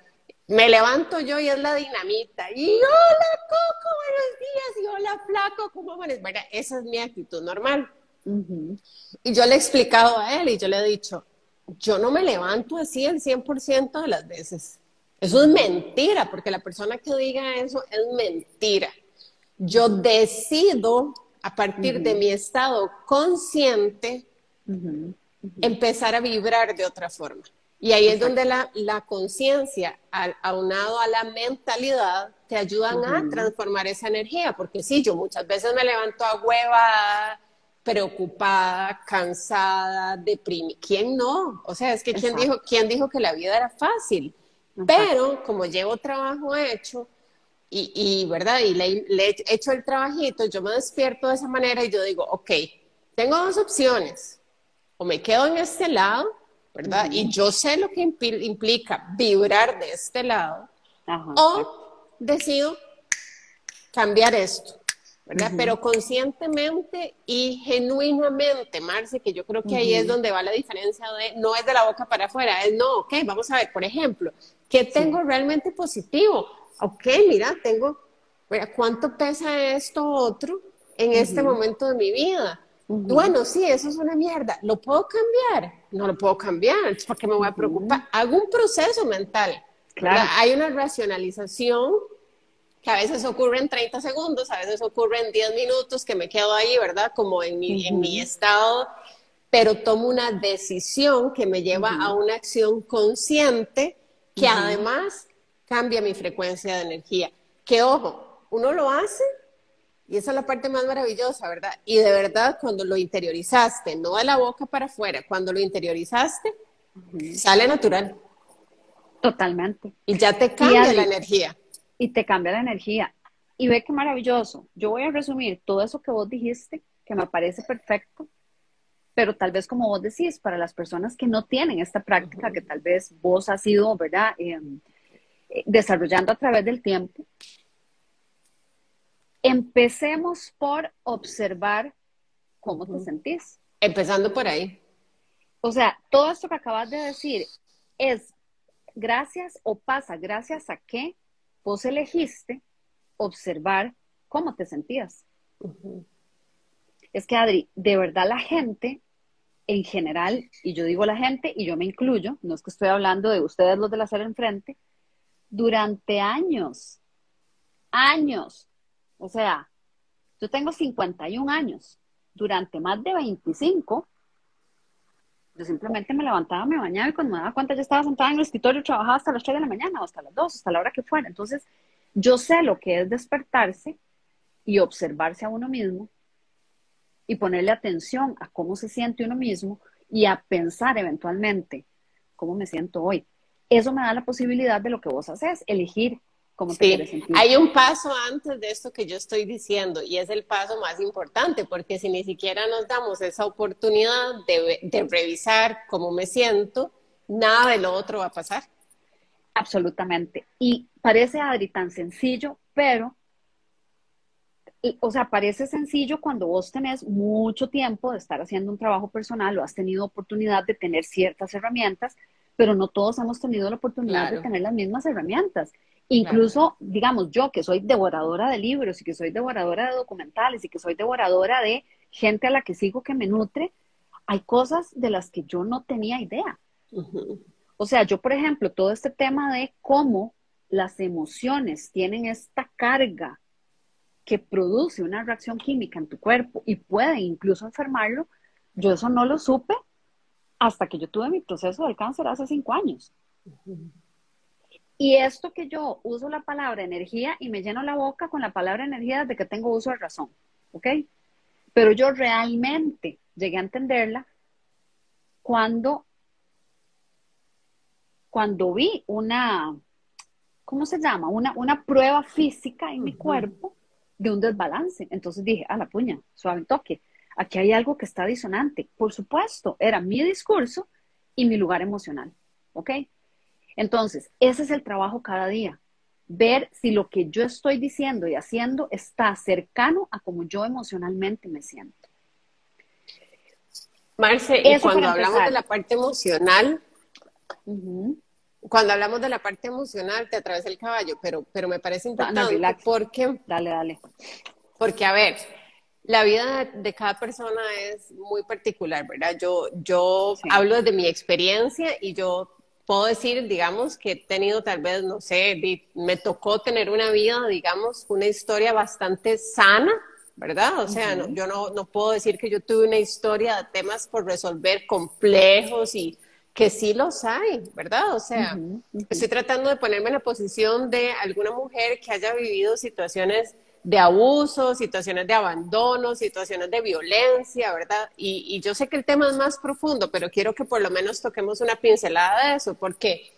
Me levanto yo y es la dinamita. Y hola, Coco, buenos días. Y hola, Flaco, ¿cómo van? Bueno, esa es mi actitud normal. Y yo le he explicado a él y yo le he dicho, yo no me levanto así el 100% de las veces. Eso es mentira, porque la persona que diga eso es mentira. Yo decido, a partir de mi estado consciente, empezar a vibrar de otra forma. Y ahí es donde la, la conciencia, aunado a la mentalidad, te ayudan a transformar esa energía. Porque sí, yo muchas veces me levanto a hueva, preocupada, cansada, deprimida. ¿Quién no? O sea, es que ¿quién dijo, ¿quién dijo que la vida era fácil? Pero como llevo trabajo hecho, y, y ¿verdad? Y le, le, he hecho el trabajito, yo me despierto de esa manera y yo digo, ok, tengo dos opciones o me quedo en este lado, ¿verdad? Y yo sé lo que implica vibrar de este lado, o decido cambiar esto, ¿verdad? Pero conscientemente y genuinamente, Marce, que yo creo que ahí es donde va la diferencia de, no es de la boca para afuera, es no, ok, vamos a ver, por ejemplo, ¿qué tengo realmente positivo? Ok, mira, tengo, ¿cuánto pesa esto otro en este momento de mi vida? Bueno, sí, eso es una mierda. ¿Lo puedo cambiar? No lo puedo cambiar. ¿Para qué me voy a preocupar? Hago un proceso mental. Claro. Hay una racionalización que a veces ocurre en 30 segundos, a veces ocurre en 10 minutos, que me quedo ahí, ¿verdad? Como en mi, en mi estado, pero tomo una decisión que me lleva a una acción consciente que además cambia mi frecuencia de energía. Que ojo, uno lo hace y esa es la parte más maravillosa, ¿verdad? Y de verdad, cuando lo interiorizaste, no de la boca para afuera, cuando lo interiorizaste, sale natural. Totalmente. Y ya te cambia la energía. Y te cambia la energía. Y ve qué maravilloso. Yo voy a resumir todo eso que vos dijiste, que me parece perfecto, pero tal vez como vos decís, para las personas que no tienen esta práctica, que tal vez vos has ido, ¿verdad? Em, eh, desarrollando a través del tiempo, Empecemos por observar cómo te sentís. Empezando por ahí. O sea, todo esto que acabas de decir es gracias o pasa gracias a que vos elegiste observar cómo te sentías. Es que, Adri, de verdad la gente en general, y yo digo la gente y yo me incluyo, no es que estoy hablando de ustedes los de la sala enfrente, durante años, años, o sea, yo tengo 51 años. Durante más de 25, yo simplemente me levantaba, me bañaba y cuando me daba cuenta ya estaba sentada en el escritorio, trabajaba hasta las 3 de la mañana o hasta las 2, hasta la hora que fuera. Entonces, yo sé lo que es despertarse y observarse a uno mismo y ponerle atención a cómo se siente uno mismo y a pensar eventualmente cómo me siento hoy. Eso me da la posibilidad de lo que vos haces, elegir sí, Hay un paso antes de esto que yo estoy diciendo y es el paso más importante porque si ni siquiera nos damos esa oportunidad de, de revisar cómo me siento, nada de lo otro va a pasar. Absolutamente. Y parece, Adri, tan sencillo, pero o sea, parece sencillo cuando vos tenés mucho tiempo de estar haciendo un trabajo personal o has tenido oportunidad de tener ciertas herramientas, pero no todos hemos tenido la oportunidad de tener las mismas herramientas. Incluso, digamos, yo que soy devoradora de libros y que soy devoradora de documentales y que soy devoradora de gente a la que sigo que me nutre, hay cosas de las que yo no tenía idea. O sea, yo, por ejemplo, todo este tema de cómo las emociones tienen esta carga que produce una reacción química en tu cuerpo y puede incluso enfermarlo, yo eso no lo supe hasta que yo tuve mi proceso del cáncer hace cinco años. Y esto que yo uso la palabra energía y me lleno la boca con la palabra energía desde que tengo uso de razón, ¿ok? Pero yo realmente llegué a entenderla cuando, cuando vi una, ¿cómo se llama? Una, una prueba física en mi cuerpo de un desbalance. Entonces dije, a la puña, suave toque, aquí hay algo que está disonante. Por supuesto, era mi discurso y mi lugar emocional, ¿ok? Entonces, ese es el trabajo cada día. Ver si lo que yo estoy diciendo y haciendo está cercano a como yo emocionalmente me siento. Marce, y cuando hablamos de la parte emocional, cuando hablamos de la parte emocional, te atravesa el caballo, pero, pero me parece importante porque... Dale, dale. Porque, a ver, la vida de cada persona es muy particular, ¿verdad? Yo, yo hablo de mi experiencia y yo puedo decir, digamos, que he tenido tal vez, no sé, me tocó tener una vida, digamos, una historia bastante sana, ¿verdad? O sea, yo no, no puedo decir que yo tuve una historia de temas por resolver complejos y que sí los hay, ¿verdad? O sea, estoy tratando de ponerme en la posición de alguna mujer que haya vivido situaciones de abuso, situaciones de abandono, situaciones de violencia, ¿verdad? Y, yo sé que el tema es más profundo, pero quiero que por lo menos toquemos una pincelada de eso, porque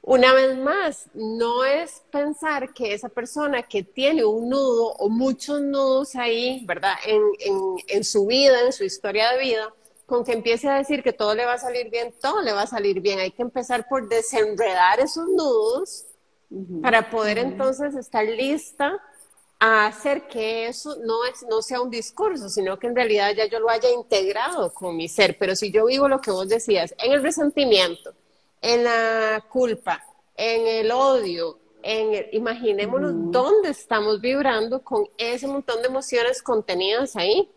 una vez más, no es pensar que esa persona que tiene un nudo o muchos nudos ahí, ¿verdad? En, en su vida, en su historia de vida, con que empiece a decir que todo le va a salir bien, todo le va a salir bien. Hay que empezar por desenredar esos nudos para poder entonces estar lista a hacer que eso no, es, no sea un discurso, sino que en realidad ya yo lo haya integrado con mi ser. Pero si yo vivo lo que vos decías, en el resentimiento, en la culpa, en el odio, en imaginémonos dónde estamos vibrando con ese montón de emociones contenidas ahí.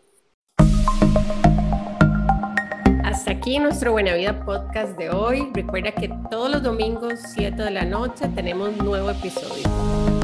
Hasta aquí nuestro Buena Vida podcast de hoy. Recuerda que todos los domingos, 7 de la noche, tenemos nuevo episodio.